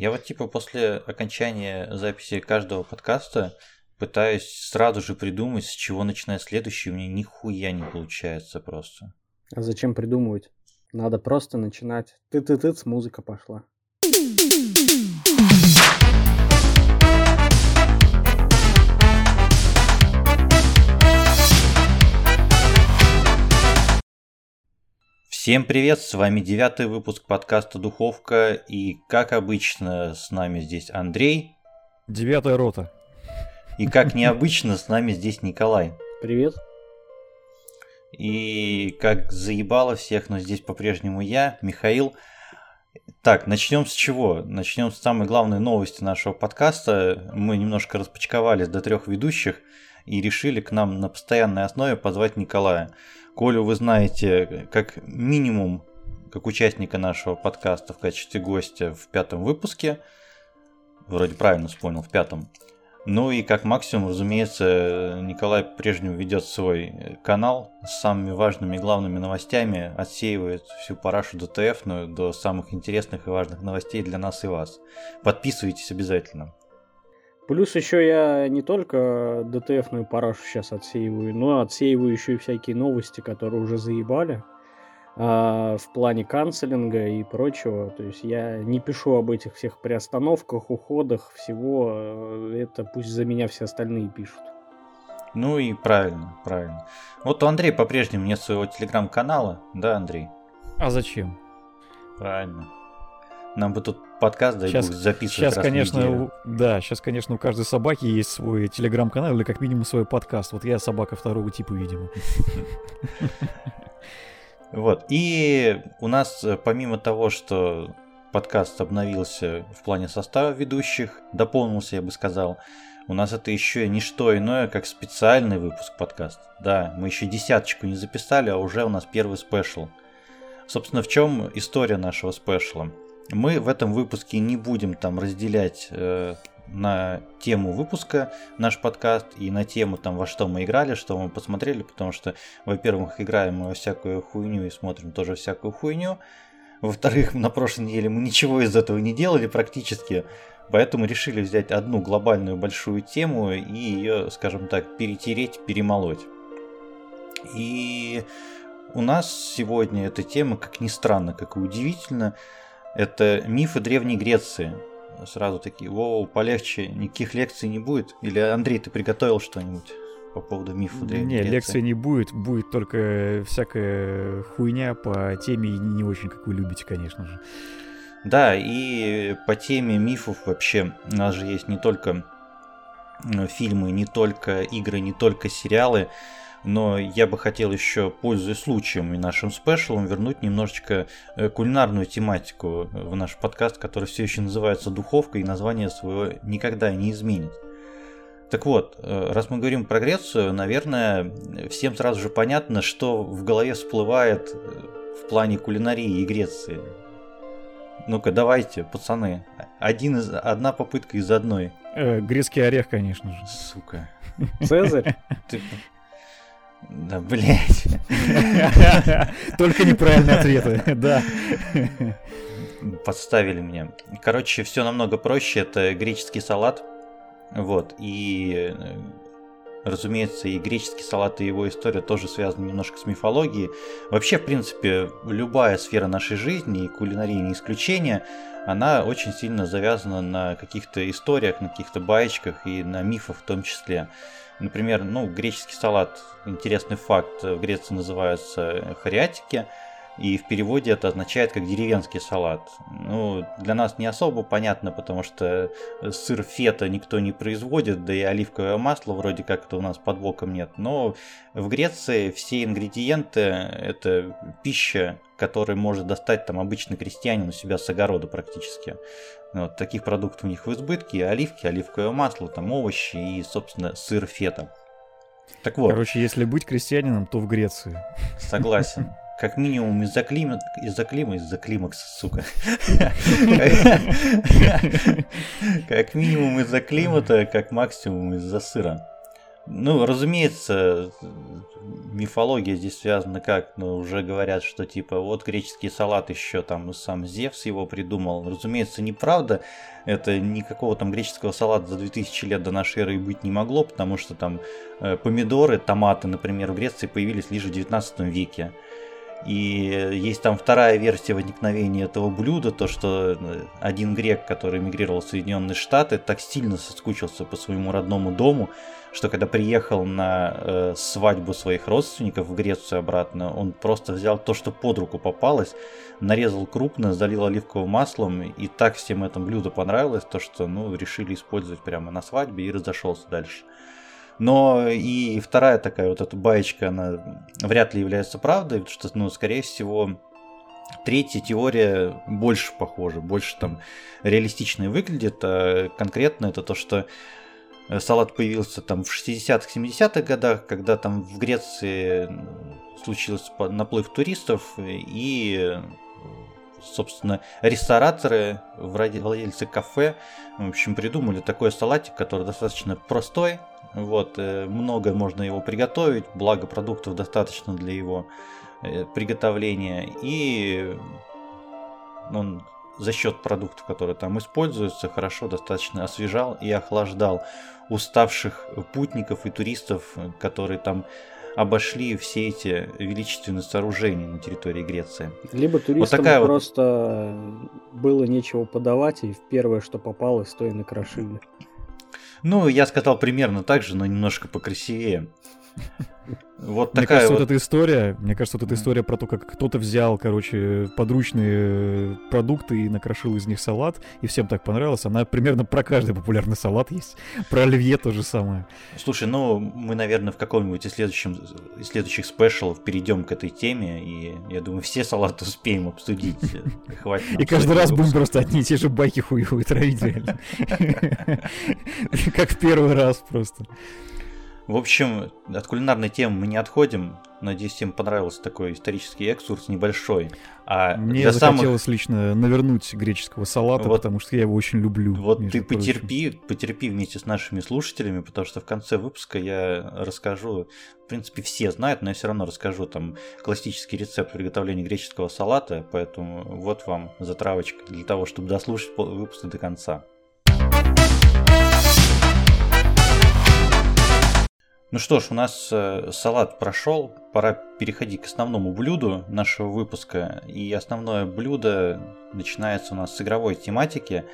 Я вот типа после окончания записи каждого подкаста пытаюсь сразу же придумать, с чего начинать следующий, у меня нихуя не получается просто. А зачем придумывать? Надо просто начинать. Ты-ты-ты, музыка пошла. Всем привет, с вами девятый выпуск подкаста «Духовка» и, как обычно, с нами здесь Андрей. Девятая рота. И, как необычно, с нами здесь Николай. Привет. И, как заебало всех, но здесь по-прежнему я, Михаил. Так, начнем с чего? Начнем с самой главной новости нашего подкаста. Мы немножко распочковались до трех ведущих и решили к нам на постоянной основе позвать Николая. Колю вы знаете как минимум как участника нашего подкаста в качестве гостя в пятом выпуске. Вроде правильно вспомнил, в пятом. Ну и как максимум, разумеется, Николай по-прежнему ведет свой канал с самыми важными и главными новостями, отсеивает всю парашу ДТФ до самых интересных и важных новостей для нас и вас. Подписывайтесь обязательно. Плюс еще я не только ДТФную парашу сейчас отсеиваю, но отсеиваю еще и всякие новости, которые уже заебали а, в плане канцелинга и прочего. То есть я не пишу об этих всех приостановках, уходах, всего. Э, это пусть за меня все остальные пишут. Ну и правильно, правильно. Вот у Андрея по-прежнему нет своего телеграм-канала, да, Андрей? А зачем? Правильно. Нам бы тут подкаст дай сейчас, записывать Сейчас, раз конечно, у, да, сейчас, конечно, у каждой собаки есть свой телеграм-канал или как минимум свой подкаст. Вот я собака второго типа, видимо. Вот. И у нас, э, помимо того, что подкаст обновился в плане состава ведущих, дополнился, я бы сказал, у нас это еще не что иное, как специальный выпуск подкаста. Да, мы еще десяточку не записали, а уже у нас первый спешл. Собственно, в чем история нашего спешла? Мы в этом выпуске не будем там разделять э, на тему выпуска наш подкаст и на тему там во что мы играли, что мы посмотрели, потому что, во-первых, играем мы во всякую хуйню и смотрим тоже всякую хуйню. Во-вторых, на прошлой неделе мы ничего из этого не делали практически, поэтому решили взять одну глобальную большую тему и ее, скажем так, перетереть, перемолоть. И у нас сегодня эта тема, как ни странно, как и удивительно, это мифы Древней Греции. Сразу такие, воу, полегче, никаких лекций не будет. Или, Андрей, ты приготовил что-нибудь по поводу мифа Древней не, Греции? лекции не будет, будет только всякая хуйня по теме не очень, как вы любите, конечно же. Да, и по теме мифов вообще у нас же есть не только э, фильмы, не только игры, не только сериалы но я бы хотел еще, пользуясь случаем и нашим спешлом, вернуть немножечко э, кулинарную тематику в наш подкаст, который все еще называется «Духовка» и название своего никогда не изменит. Так вот, э, раз мы говорим про Грецию, наверное, всем сразу же понятно, что в голове всплывает э, в плане кулинарии и Греции. Ну-ка, давайте, пацаны. Один из, одна попытка из одной. Э, грецкий орех, конечно же. Сука. Цезарь? Ты, да, блять. Только неправильные ответы, да. Подставили меня. Короче, все намного проще. Это греческий салат. Вот. И разумеется, и греческий салат, и его история тоже связаны немножко с мифологией. Вообще, в принципе, любая сфера нашей жизни, и кулинария не исключение, она очень сильно завязана на каких-то историях, на каких-то баечках и на мифах в том числе. Например, ну, греческий салат, интересный факт, в Греции называется хариатики, и в переводе это означает как деревенский салат. Ну, для нас не особо понятно, потому что сыр фета никто не производит, да и оливковое масло вроде как-то у нас под боком нет. Но в Греции все ингредиенты это пища, которую может достать там обычный крестьянин у себя с огорода практически. Вот, таких продуктов у них в избытке, оливки, оливковое масло, там овощи и, собственно, сыр фета. Так вот. Короче, если быть крестьянином, то в Греции. Согласен. Как минимум из-за климата, из-за климата, из-за климакса, сука. Как минимум из-за климата, как максимум из-за сыра. Ну, разумеется, мифология здесь связана как? Ну, уже говорят, что типа вот греческий салат еще там сам Зевс его придумал. Разумеется, неправда. Это никакого там греческого салата за 2000 лет до нашей эры быть не могло, потому что там э, помидоры, томаты, например, в Греции появились лишь в 19 веке. И есть там вторая версия возникновения этого блюда, то что э, один грек, который эмигрировал в Соединенные Штаты, так сильно соскучился по своему родному дому, что когда приехал на э, свадьбу своих родственников в Грецию обратно, он просто взял то, что под руку попалось, нарезал крупно, залил оливковым маслом, и так всем это блюдо понравилось, то что ну, решили использовать прямо на свадьбе и разошелся дальше. Но и вторая такая вот эта баечка, она вряд ли является правдой, потому что, ну, скорее всего, третья теория больше похожа, больше там реалистичной выглядит. А конкретно это то, что э, салат появился там в 60-х, 70-х годах, когда там в Греции случился наплыв туристов и собственно, рестораторы, владельцы кафе, в общем, придумали такой салатик, который достаточно простой, вот, э, много можно его приготовить, благо продуктов достаточно для его э, приготовления. И он за счет продуктов, которые там используются, хорошо достаточно освежал и охлаждал уставших путников и туристов, которые там обошли все эти величественные сооружения на территории Греции. Либо туристам вот такая просто вот... было нечего подавать, и первое, что попалось, то и накрошили. Ну, я сказал примерно так же, но немножко покрасивее. Вот мне кажется, вот... вот эта история, мне кажется, вот эта история про то, как кто-то взял, короче, подручные продукты и накрошил из них салат, и всем так понравилось, она примерно про каждый популярный салат есть. Про оливье то же самое. Слушай, ну, мы, наверное, в каком-нибудь из, следующем, из следующих спешалов перейдем к этой теме, и я думаю, все салаты успеем обсудить. Хватит и каждый раз будем просто одни и те же байки хуевые травить, реально. Как в первый раз просто. В общем, от кулинарной темы мы не отходим. Надеюсь, всем понравился такой исторический экскурс небольшой. А Мне для захотелось самых... лично навернуть греческого салата, вот, потому что я его очень люблю. Вот ты потерпи, потерпи вместе с нашими слушателями, потому что в конце выпуска я расскажу, в принципе, все знают, но я все равно расскажу там классический рецепт приготовления греческого салата, поэтому вот вам затравочка для того, чтобы дослушать выпуск до конца. Ну что ж, у нас э, салат прошел, пора переходить к основному блюду нашего выпуска. И основное блюдо начинается у нас с игровой тематики.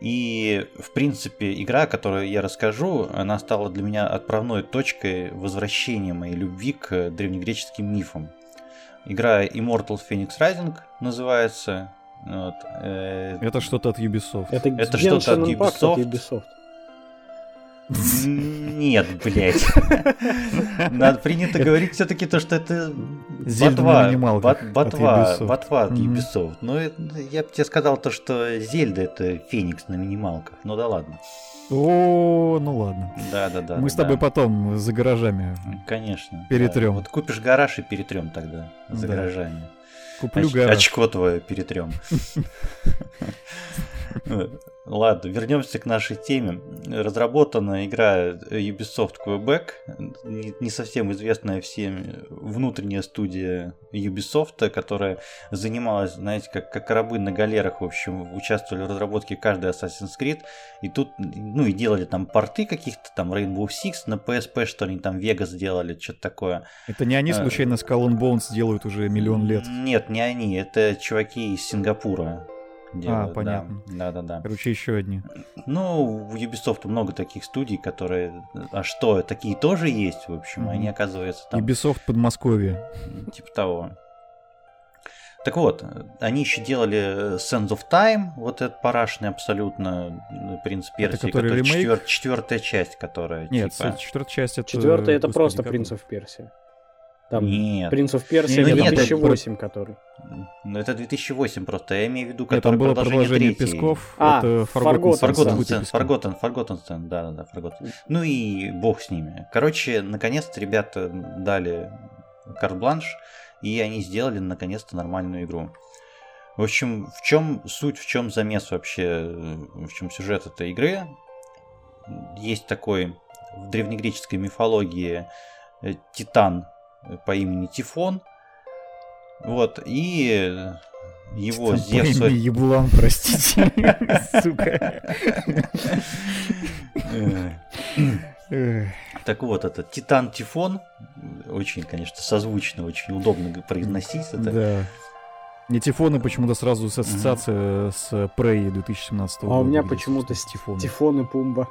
И, в принципе, игра, о которой я расскажу, она стала для меня отправной точкой возвращения моей любви к древнегреческим мифам. Игра Immortal Phoenix Rising называется. Вот, э... Это что-то от Ubisoft. Это, Это что-то от Ubisoft. от Ubisoft. Нет, блядь. Надо принято говорить все-таки то, что это ботва, ботва, ботва от Ubisoft. Ну, я бы тебе сказал то, что Зельда это Феникс на минималках. Ну да ладно. О, ну ладно. Да, да, да. Мы с тобой потом за гаражами. Конечно. Перетрем. Вот купишь гараж и перетрем тогда за гаражами. Куплю гараж. Очко твое перетрем. Ладно, вернемся к нашей теме. Разработана игра Ubisoft Quebec, не совсем известная всем внутренняя студия Ubisoft, которая занималась, знаете, как, как рабы на галерах, в общем, участвовали в разработке каждой Assassin's Creed, и тут, ну и делали там порты каких-то, там Rainbow Six на PSP, что они там Vegas сделали, что-то такое. Это не они а, случайно Skull and Bones делают уже миллион лет? Нет, не они, это чуваки из Сингапура делают. А, понятно. Да, да, да. Короче, еще одни. Ну, в Ubisoft много таких студий, которые... А что, такие тоже есть, в общем, mm-hmm. они, оказываются там... Ubisoft Подмосковье. Типа того. Так вот, они еще делали Sense of Time, вот этот парашный абсолютно принц Персии, это который, который четвер... четвертая часть, которая. Нет, типа... четвертая часть это. Четвертая это просто принц of Персии. Там нет. Принц of Persia нет, 2008, это... который. Ну, это 2008 просто, я имею в виду, который Нет, там было продолжение, продолжение Песков, а, это Forgotten Stand. Forgotten, Forgotten Stand, да-да-да, Forgotten. Ну и бог с ними. Короче, наконец-то ребята дали карт-бланш, и они сделали наконец-то нормальную игру. В общем, в чем суть, в чем замес вообще, в чем сюжет этой игры? Есть такой в древнегреческой мифологии титан по имени Тифон. Вот, и его Зевс... Еблан, простите, сука. Так вот, это Титан Тифон, очень, конечно, созвучно, очень удобно произносить это. Да. Не Тифоны почему-то сразу ассоциация с Prey 2017 года. А у меня почему-то с Тифон. Тифон и Пумба.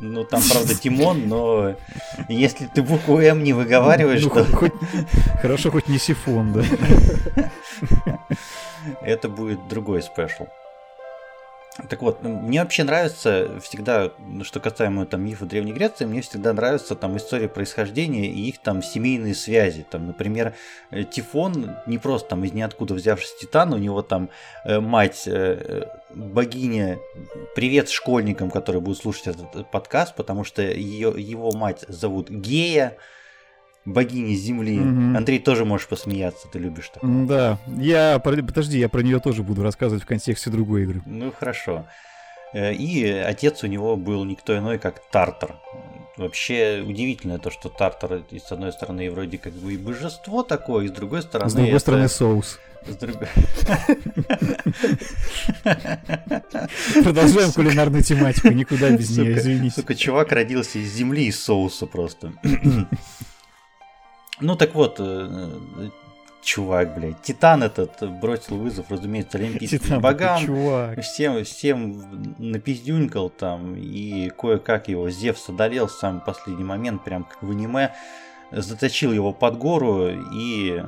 Ну, там, правда, Тимон, но если ты букву М не выговариваешь, ну, то... Хоть... Хорошо, хоть не Сифон, да? Это будет другой спешл. Так вот, мне вообще нравится всегда, что касаемо там мифа Древней Греции, мне всегда нравится там история происхождения и их там семейные связи. Там, например, э, Тифон не просто там из ниоткуда взявшись Титан, у него там э, мать э, богиня, привет школьникам, которые будут слушать этот э, подкаст, потому что ее, его мать зовут Гея, богини Земли. Угу. Андрей, тоже можешь посмеяться, ты любишь такое. Да, я, подожди, я про нее тоже буду рассказывать в контексте другой игры. Ну, хорошо. Э, и отец у него был никто иной, как Тартар. Вообще удивительно то, что Тартар, с одной стороны, вроде как бы и божество такое, и с другой стороны... С другой это... стороны, соус. С другой... Продолжаем кулинарную тематику, никуда без нее, извините. Сука, чувак родился из земли, из соуса просто. Ну так вот, э, чувак, блядь, Титан этот бросил вызов, разумеется, олимпийским Титан, богам. Чувак. Всем, всем напиздюнькал там, и кое-как его Зевс одолел в самый последний момент, прям как в аниме, заточил его под гору, и,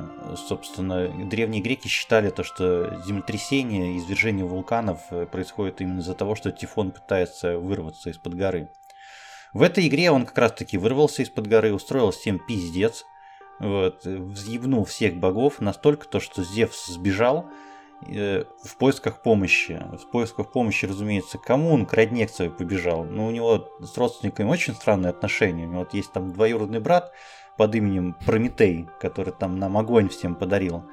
собственно, древние греки считали то, что землетрясение, извержение вулканов происходит именно из-за того, что Тифон пытается вырваться из-под горы. В этой игре он как раз-таки вырвался из-под горы, устроил всем пиздец – вот, взъебнул всех богов настолько, то, что Зевс сбежал э, в поисках помощи. В поисках помощи, разумеется, кому он к родне к своей побежал. Ну, у него с родственниками очень странные отношения. У него вот есть там двоюродный брат под именем Прометей, который там нам огонь всем подарил.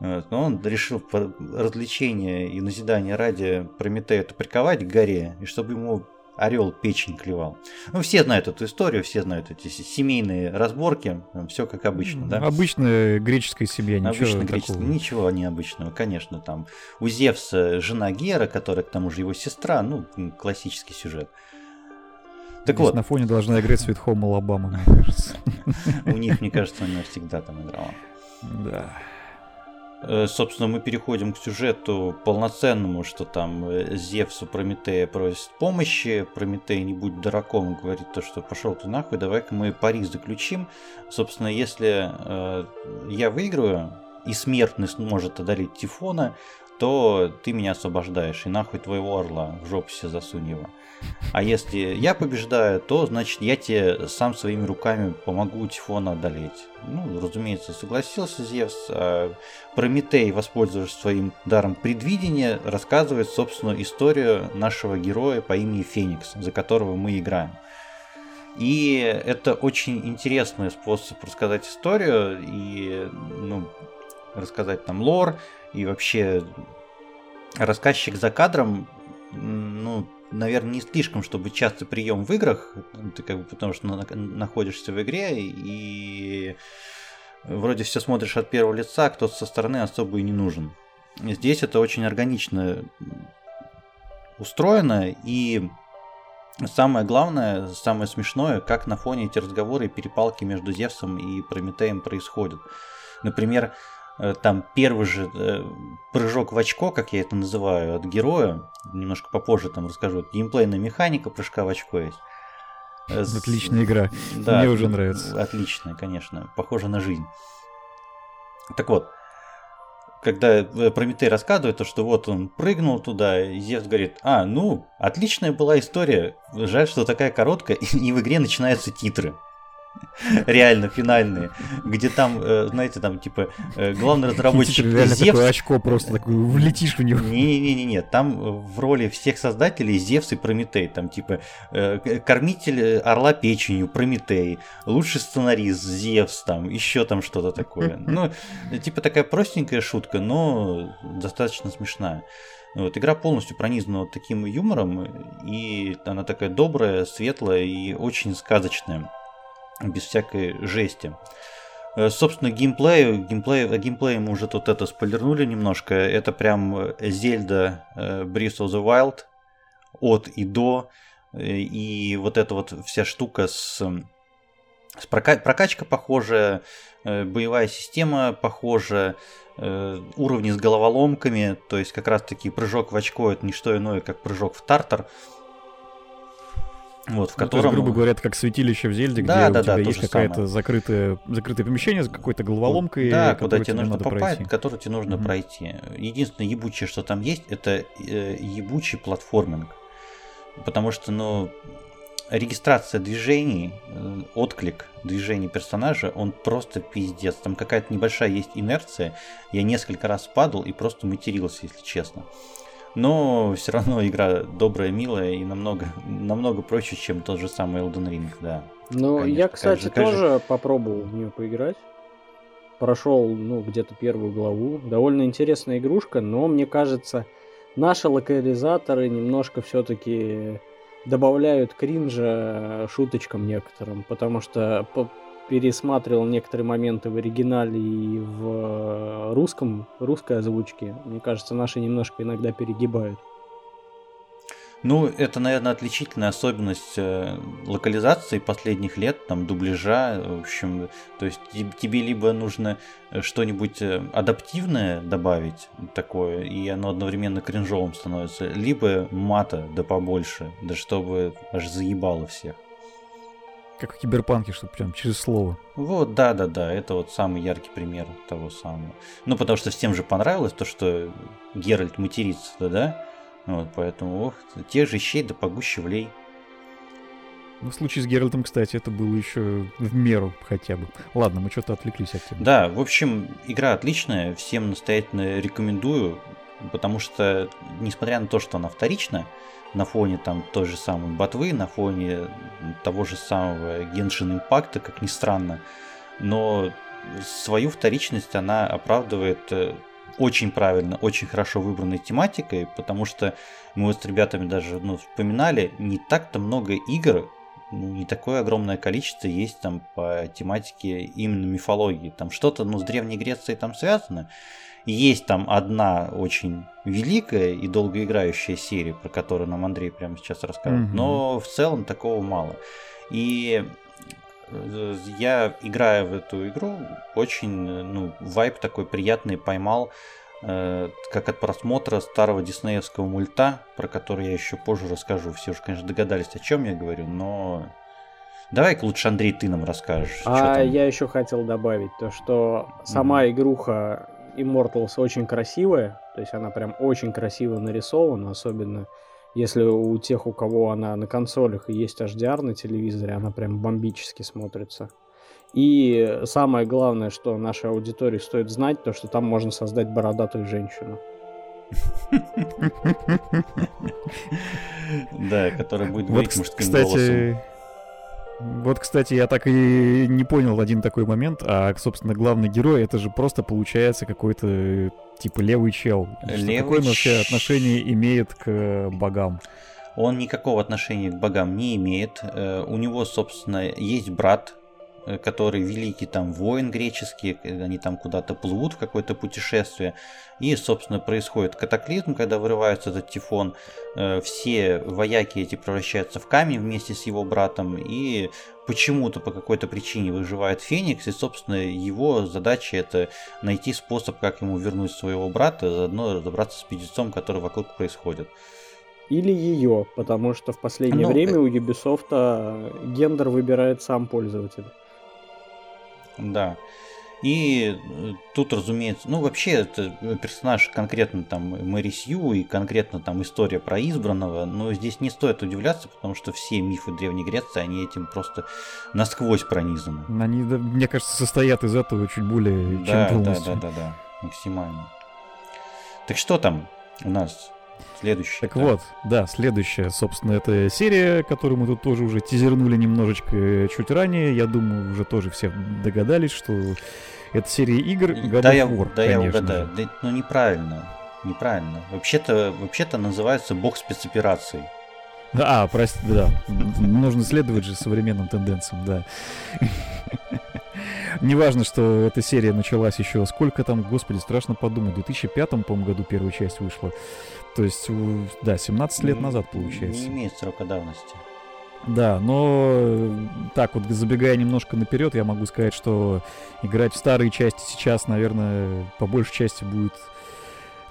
Вот, но он решил по развлечения и назидания ради Прометею приковать к горе, и чтобы ему орел печень клевал. Ну, все знают эту историю, все знают эти семейные разборки, все как обычно, да? Обычная греческая семья, ничего Обычно греческая, ничего необычного, конечно, там. У Зевса жена Гера, которая к тому же его сестра, ну, классический сюжет. Так Здесь вот. на фоне должна играть Sweet Home Alabama, мне кажется. У них, мне кажется, она всегда там играла. Да. Э, собственно, мы переходим к сюжету полноценному, что там э, Зевсу Прометея просит помощи, Прометей не будь дураком, говорит то, что пошел ты нахуй, давай-ка мы пари заключим. Собственно, если э, я выиграю, и смертный сможет одолеть Тифона, то ты меня освобождаешь, и нахуй твоего орла, в жопу себе засунь его. А если я побеждаю, то значит я тебе сам своими руками помогу Тифона одолеть. Ну, разумеется, согласился Зевс. А Прометей, воспользовавшись своим даром предвидения, рассказывает, собственно, историю нашего героя по имени Феникс, за которого мы играем. И это очень интересный способ рассказать историю и ну, рассказать там лор, и вообще рассказчик за кадром, ну, наверное, не слишком, чтобы частый прием в играх, ты как бы потому что находишься в игре и вроде все смотришь от первого лица, кто со стороны особо и не нужен. Здесь это очень органично устроено и самое главное, самое смешное, как на фоне эти разговоры и перепалки между Зевсом и Прометеем происходят. Например, там первый же э, прыжок в очко, как я это называю, от героя, немножко попозже там расскажу, геймплейная механика прыжка в очко есть. Э, Отличная игра, да, мне уже нравится. Отличная, конечно, похожа на жизнь. Так вот, когда Прометей рассказывает, то, что вот он прыгнул туда, и Зевс говорит, а, ну, отличная была история, жаль, что такая короткая, и в игре начинаются титры. реально финальные, где там, э, знаете, там типа э, главный разработчик Реально Зевс... такое очко просто такое, влетишь в него. Не-не-не, там в роли всех создателей Зевс и Прометей, там типа э, кормитель орла печенью Прометей, лучший сценарист Зевс, там еще там что-то такое. Ну, типа такая простенькая шутка, но достаточно смешная. Вот, игра полностью пронизана вот таким юмором, и она такая добрая, светлая и очень сказочная, без всякой жести. Э, собственно, геймплей, геймплей, о геймплее мы уже тут это спойлернули немножко. Это прям Зельда Breath of the Wild от и до. И вот эта вот вся штука с, с прока- прокачка похожая, э, боевая система похожая, э, уровни с головоломками, то есть как раз таки прыжок в очко это не что иное, как прыжок в тартар. Вот, в котором... Ну, есть, грубо говоря, это как святилище в Зельде, да, где да, у тебя да, есть какое-то закрытое, закрытое помещение с какой-то головоломкой. Да, куда тебе нужно попасть, пройти. которую тебе нужно mm-hmm. пройти. Единственное ебучее, что там есть, это э, ебучий платформинг. Потому что, ну, регистрация движений, э, отклик движений персонажа, он просто пиздец. Там какая-то небольшая есть инерция. Я несколько раз падал и просто матерился, если честно. Но все равно игра добрая, милая и намного, намного проще, чем тот же самый Elden Ring, да. Ну, Конечно, я, кстати, же, тоже же... попробовал в нее поиграть. Прошел, ну, где-то первую главу. Довольно интересная игрушка, но мне кажется, наши локализаторы немножко все-таки добавляют кринжа шуточкам некоторым, потому что пересматривал некоторые моменты в оригинале и в русском, русской озвучке. Мне кажется, наши немножко иногда перегибают. Ну, это, наверное, отличительная особенность э, локализации последних лет, там, дубляжа, в общем, то есть тебе либо нужно э, что-нибудь э, адаптивное добавить такое, и оно одновременно кринжовым становится, либо мата да побольше, да чтобы аж заебало всех. Как в киберпанке, что прям через слово. Вот, да, да, да, это вот самый яркий пример того самого. Ну, потому что всем же понравилось то, что Геральт матерится, да, да? Вот, поэтому, ох, тех же щей да погуще влей. Ну, в случае с Геральтом, кстати, это было еще в меру хотя бы. Ладно, мы что-то отвлеклись от темы. Да, в общем, игра отличная, всем настоятельно рекомендую, потому что, несмотря на то, что она вторична, на фоне там той же самой ботвы, на фоне того же самого Genshin Impact, как ни странно, но свою вторичность она оправдывает э, очень правильно, очень хорошо выбранной тематикой, потому что мы вот с ребятами даже ну, вспоминали, не так-то много игр, ну, не такое огромное количество есть там по тематике именно мифологии. Там что-то ну, с Древней Грецией там связано. Есть там одна очень великая и долгоиграющая серия, про которую нам Андрей прямо сейчас расскажет, mm-hmm. но в целом такого мало. И Э, я, играя в эту игру, очень, ну, вайп такой приятный поймал, э, как от просмотра старого диснеевского мульта, про который я еще позже расскажу. Все уже, конечно, догадались, о чем я говорю, но Давай-ка лучше, Андрей, ты нам расскажешь. А я еще хотел добавить то, что сама mm-hmm. игруха Immortals очень красивая, то есть она прям очень красиво нарисована, особенно если у тех, у кого она на консолях и есть HDR на телевизоре, она прям бомбически смотрится. И самое главное, что нашей аудитории стоит знать, то, что там можно создать бородатую женщину. Да, которая будет говорить мужским голосом. Вот, кстати, я так и не понял один такой момент, а, собственно, главный герой, это же просто получается какой-то, типа, левый чел. Левый Какое он вообще отношение имеет к богам? Он никакого отношения к богам не имеет. Э, у него, собственно, есть брат, Э, который великий там воин греческий, они там куда-то плывут в какое-то путешествие, и, собственно, происходит катаклизм, когда вырывается этот тифон, э, все вояки эти превращаются в камень вместе с его братом, и почему-то по какой-то причине выживает Феникс, и, собственно, его задача это найти способ, как ему вернуть своего брата, заодно разобраться с пиздецом, который вокруг происходит. Или ее, потому что в последнее ну, время у Ubisoft а, гендер выбирает сам пользователь. Да. И э, тут, разумеется, ну вообще это персонаж конкретно там Мэри Сью и конкретно там история про избранного, но здесь не стоит удивляться, потому что все мифы Древней Греции, они этим просто насквозь пронизаны. Они, мне кажется, состоят из этого чуть более да, чем полностью. Да, да, да, да, максимально. Так что там у нас Следующая. Так да. вот, да, следующая, собственно, это серия, которую мы тут тоже уже тизернули немножечко э, чуть ранее. Я думаю, уже тоже все догадались, что это серия игр God да of War, я, Да, я угадаю. Да, ну, неправильно. неправильно. Вообще-то, вообще-то называется бог спецопераций. А, прости, да. Нужно следовать же современным тенденциям, да. Неважно, что эта серия началась еще сколько там, господи, страшно подумать, в 2005, по-моему, году первая часть вышла. То есть, да, 17 лет назад получается. Не имеет срока давности. Да, но так вот, забегая немножко наперед, я могу сказать, что играть в старые части сейчас, наверное, по большей части будет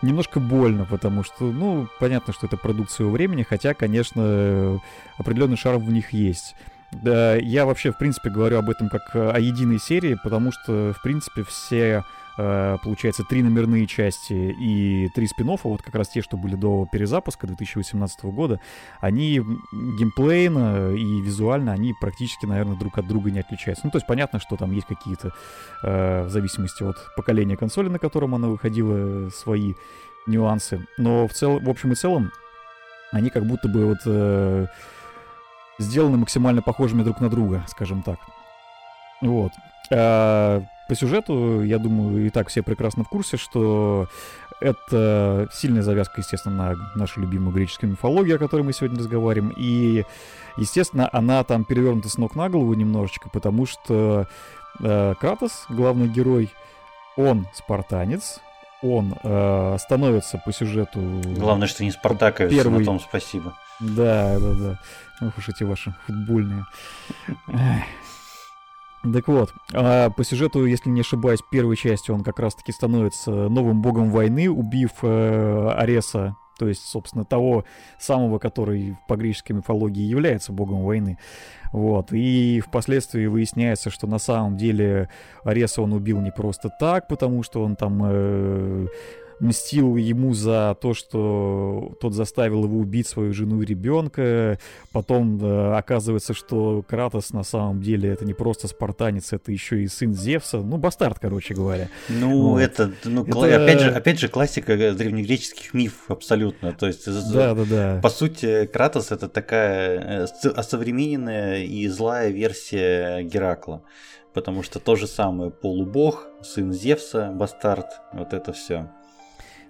немножко больно, потому что, ну, понятно, что это продукция своего времени, хотя, конечно, определенный шарм в них есть. Да, я вообще, в принципе, говорю об этом как о единой серии, потому что, в принципе, все Э, получается, три номерные части и три спин вот как раз те, что были до перезапуска 2018 года, они геймплейно и визуально, они практически, наверное, друг от друга не отличаются. Ну, то есть понятно, что там есть какие-то, э, в зависимости от поколения консоли, на котором она выходила, свои нюансы. Но в, цел, в общем и целом, они как будто бы вот э, сделаны максимально похожими друг на друга, скажем так. Вот. А, по сюжету, я думаю, и так все прекрасно в курсе, что это сильная завязка, естественно, на нашу любимую греческую мифологию, о которой мы сегодня разговариваем. И, естественно, она там перевернута с ног на голову немножечко, потому что э, Кратос, главный герой, он спартанец, он э, становится по сюжету... Главное, что не спартаковец, первый... на том спасибо. Да, да, да. Ох уж эти ваши футбольные. Так вот, а по сюжету, если не ошибаюсь, первой части он как раз-таки становится новым богом войны, убив э, Ареса, то есть, собственно, того самого, который по греческой мифологии является богом войны. Вот. И впоследствии выясняется, что на самом деле Ареса он убил не просто так, потому что он там э, мстил ему за то, что тот заставил его убить свою жену и ребенка. Потом э, оказывается, что Кратос на самом деле это не просто спартанец, это еще и сын Зевса. Ну, бастард, короче говоря. Ну, вот. это, ну, это... Опять, же, опять же, классика древнегреческих мифов абсолютно. То есть, да, да, да. по сути, Кратос это такая э, осовремененная и злая версия Геракла потому что то же самое полубог, сын Зевса, бастард, вот это все.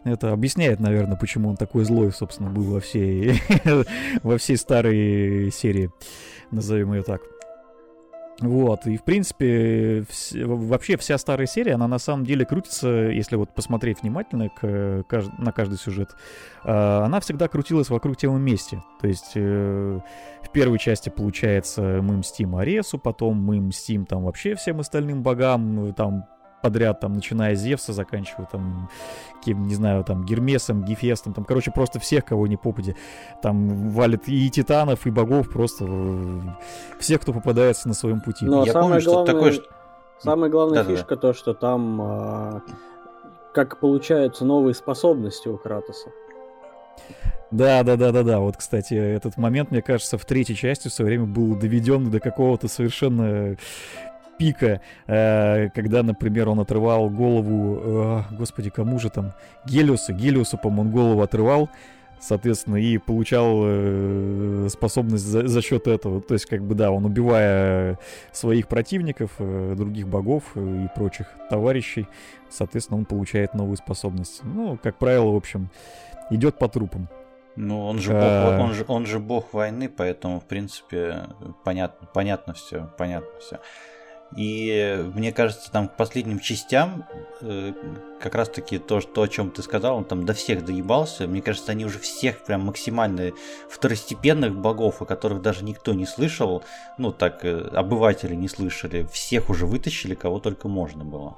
Это объясняет, наверное, почему он такой злой, собственно, был во всей, во всей старой серии, назовем ее так. Вот, и в принципе, вс- вообще вся старая серия, она на самом деле крутится, если вот посмотреть внимательно к, кажд- на каждый сюжет, э, она всегда крутилась вокруг темы мести. То есть э, в первой части, получается, мы мстим Аресу, потом мы мстим там вообще всем остальным богам, там подряд, там, начиная с Зевса, заканчивая там, кем, не знаю, там, Гермесом, Гефестом, там, короче, просто всех, кого не попади. Там валит и титанов, и богов, просто э, всех, кто попадается на своем пути. Но Я помню, что такое, что... Самая главная да, фишка да. то, что там а, как получаются новые способности у Кратоса. Да, да, да, да, да. Вот, кстати, этот момент, мне кажется, в третьей части в свое время был доведен до какого-то совершенно пика, э, когда, например, он отрывал голову, э, господи, кому же там, Гелиусу, Гелиусу, по-моему, он голову отрывал, соответственно, и получал э, способность за, за счет этого. То есть, как бы, да, он убивая своих противников, э, других богов э, и прочих товарищей, соответственно, он получает новую способность. Ну, как правило, в общем, идет по трупам. Ну, он же, бог, а... он, же, он же бог войны, поэтому, в принципе, понятно, понятно все, понятно все. И мне кажется, там к последним частям э, как раз-таки то, то, о чем ты сказал, он там до всех доебался. Мне кажется, они уже всех прям максимально второстепенных богов, о которых даже никто не слышал, ну так, э, обыватели не слышали, всех уже вытащили, кого только можно было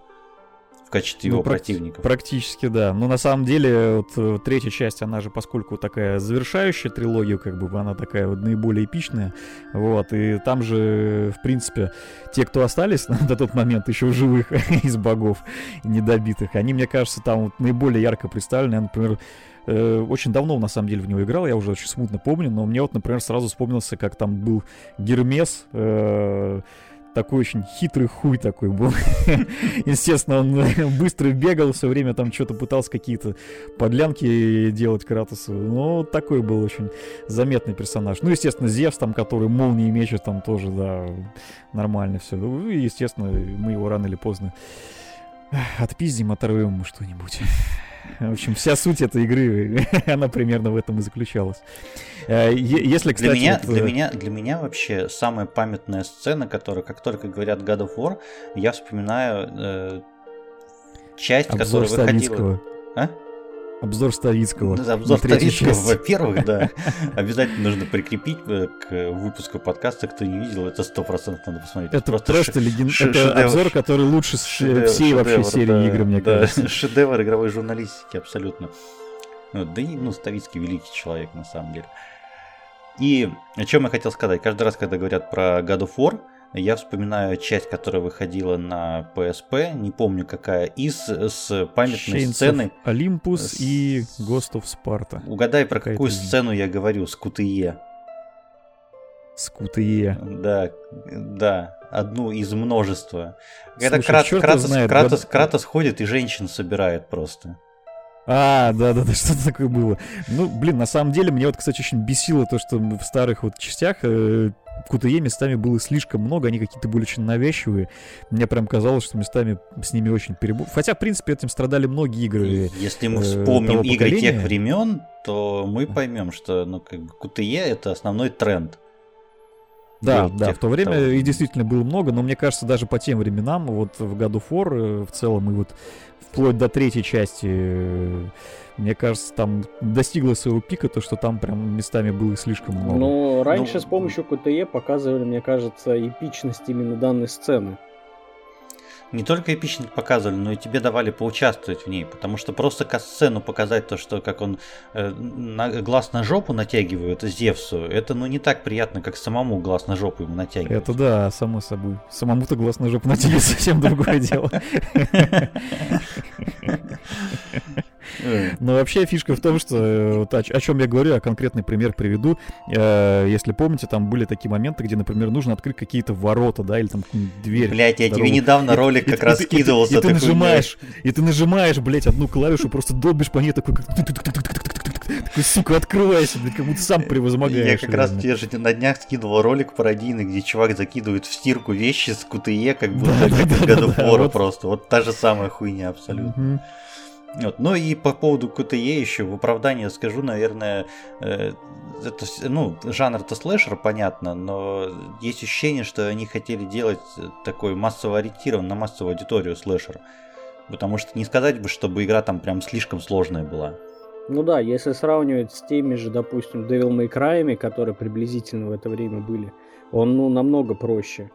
в качестве ну, его практи- противников. Практически, да. Но на самом деле, вот э, третья часть, она же, поскольку такая завершающая трилогию, как бы она такая вот наиболее эпичная, вот, и там же, в принципе, те, кто остались на тот момент еще живых из богов недобитых, они, мне кажется, там вот наиболее ярко представлены. Я, например, э, очень давно, на самом деле, в него играл, я уже очень смутно помню, но мне вот, например, сразу вспомнился, как там был Гермес, э, такой очень хитрый хуй такой был. Естественно, он быстро бегал, все время там что-то пытался какие-то подлянки делать Кратосу. Ну, такой был очень заметный персонаж. Ну, естественно, Зевс там, который молнии мечет, там тоже, да, нормально все. Ну, естественно, мы его рано или поздно отпиздим, оторвем ему что-нибудь. В общем, вся суть этой игры, она примерно в этом и заключалась. Э, если, кстати, для меня, вот... для меня, для меня вообще самая памятная сцена, которая, как только говорят God of War, я вспоминаю э, часть, Обзор которая выходила. А? Обзор Ставицкого. Обзор Ставицкого, во-первых, да. Обязательно нужно прикрепить э, к выпуску подкаста. Кто не видел, это сто процентов надо посмотреть. Это просто, просто леген... это обзор, который лучше шедевр, всей вообще серии да, игр, мне да, кажется. Шедевр игровой журналистики, абсолютно. Ну, да и, ну, Ставицкий великий человек, на самом деле. И о чем я хотел сказать. Каждый раз, когда говорят про God of War, я вспоминаю часть, которая выходила на PSP, не помню какая, из с памятной Chains сцены. Олимпус с... и Ghost of Sparta. Угадай, про какую сцену я говорю, с Кутые. С Кутые. Да, да, одну из множества. Когда Крат, Кратос, знает, Кратос, God... Кратос ходит и женщин собирает просто. А, да-да-да, что-то такое было. Ну, блин, на самом деле, мне вот, кстати, очень бесило то, что в старых вот частях э, QTE местами было слишком много, они какие-то были очень навязчивые. Мне прям казалось, что местами с ними очень перебор. Хотя, в принципе, этим страдали многие игры. Если мы э, вспомним игры поколения. тех времен, то мы поймем, что ну, как бы QTE это основной тренд. Да, да, в то время того. и действительно было много, но мне кажется, даже по тем временам, вот в году Фор э, в целом и вот вплоть до третьей части э, мне кажется, там достигло своего пика, то, что там прям местами было слишком много. Но раньше ну, с помощью КТЕ показывали, мне кажется, эпичность именно данной сцены. Не только эпичность показывали, но и тебе давали поучаствовать в ней, потому что просто сцену показать то, что как он э, на, глаз на жопу натягивает Зевсу, это ну не так приятно, как самому глаз на жопу ему натягивать. Это да, само собой. Самому-то глаз на жопу натягивать совсем другое дело. Но вообще фишка в том, что э, о, чем я говорю, я конкретный пример приведу. Э, если помните, там были такие моменты, где, например, нужно открыть какие-то ворота, да, или там дверь. Блять, я тебе недавно ролик как раз скидывался. И ты нажимаешь, и ты нажимаешь, блять, одну клавишу, просто долбишь по ней такой, такой, сука, открывайся, блядь, как будто сам превозмогаешь. Я как раз тебе же на днях скидывал ролик пародийный, где чувак закидывает в стирку вещи с QTE, как будто как из God просто. Вот та же самая хуйня абсолютно. Вот. Ну и по поводу КТЕ еще в оправдание скажу, наверное, э, это, ну, жанр-то слэшер, понятно, но есть ощущение, что они хотели делать такой массово ориентирован на массовую аудиторию слэшер. Потому что не сказать бы, чтобы игра там прям слишком сложная была. Ну да, если сравнивать с теми же, допустим, Devil May Cry, которые приблизительно в это время были, он ну намного проще.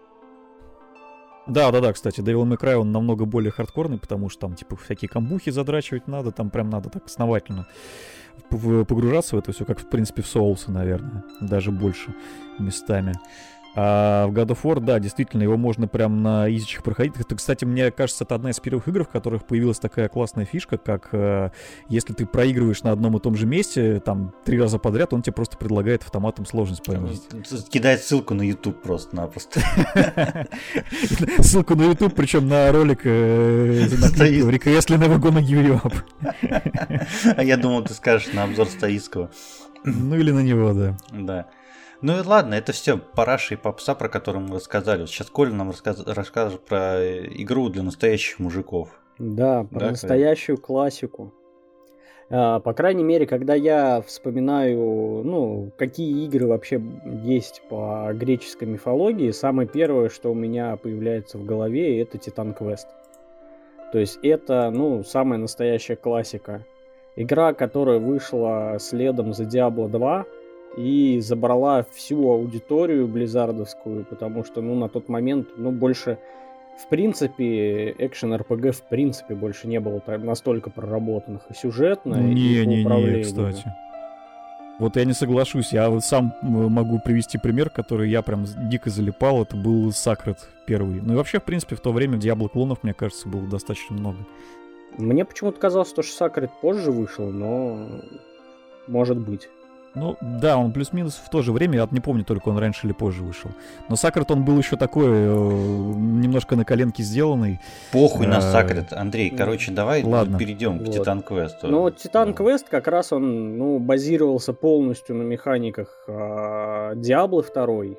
Да, да, да, кстати, Devil May Cry, он намного более хардкорный, потому что там, типа, всякие камбухи задрачивать надо, там прям надо так основательно погружаться в это все, как, в принципе, в соусы, наверное, даже больше местами. А в God of War, да, действительно, его можно прям на изичах проходить. Это, кстати, мне кажется, это одна из первых игр, в которых появилась такая классная фишка, как э, если ты проигрываешь на одном и том же месте, там, три раза подряд, он тебе просто предлагает автоматом сложность понизить. Кидает ссылку на YouTube просто-напросто. Ссылку на YouTube, причем на ролик э, Реквестленного гона Юриоп. А я думал, ты скажешь на обзор Стоицкого. Ну или на него, да. Да. Ну и ладно, это все параши и попса, про которые мы рассказали. Сейчас Коля нам рассказ... расскажет про игру для настоящих мужиков. Да, про да, настоящую Коля? классику. А, по крайней мере, когда я вспоминаю, ну, какие игры вообще есть по греческой мифологии, самое первое, что у меня появляется в голове, это Титан Квест. То есть это, ну, самая настоящая классика. Игра, которая вышла следом за Diablo 2, и забрала всю аудиторию близзардовскую, потому что, ну, на тот момент, ну, больше, в принципе, экшен РПГ в принципе больше не было настолько проработанных и сюжетно, не, и не, не, кстати. Вот я не соглашусь, я вот сам могу привести пример, который я прям дико залипал, это был Сакрет первый. Ну и вообще, в принципе, в то время Диабло клонов, мне кажется, было достаточно много. Мне почему-то казалось, что Сакрет позже вышел, но может быть. Ну, да, он плюс-минус в то же время, я не помню, только он раньше или позже вышел. Но Сакрет, он был еще такой, э, немножко на коленке сделанный. Похуй на э, Сакрет, Андрей, короче, давай Ладно. перейдем к Титан Квесту. Ну, Титан Квест как раз он, ну, базировался полностью на механиках Диаблы 2.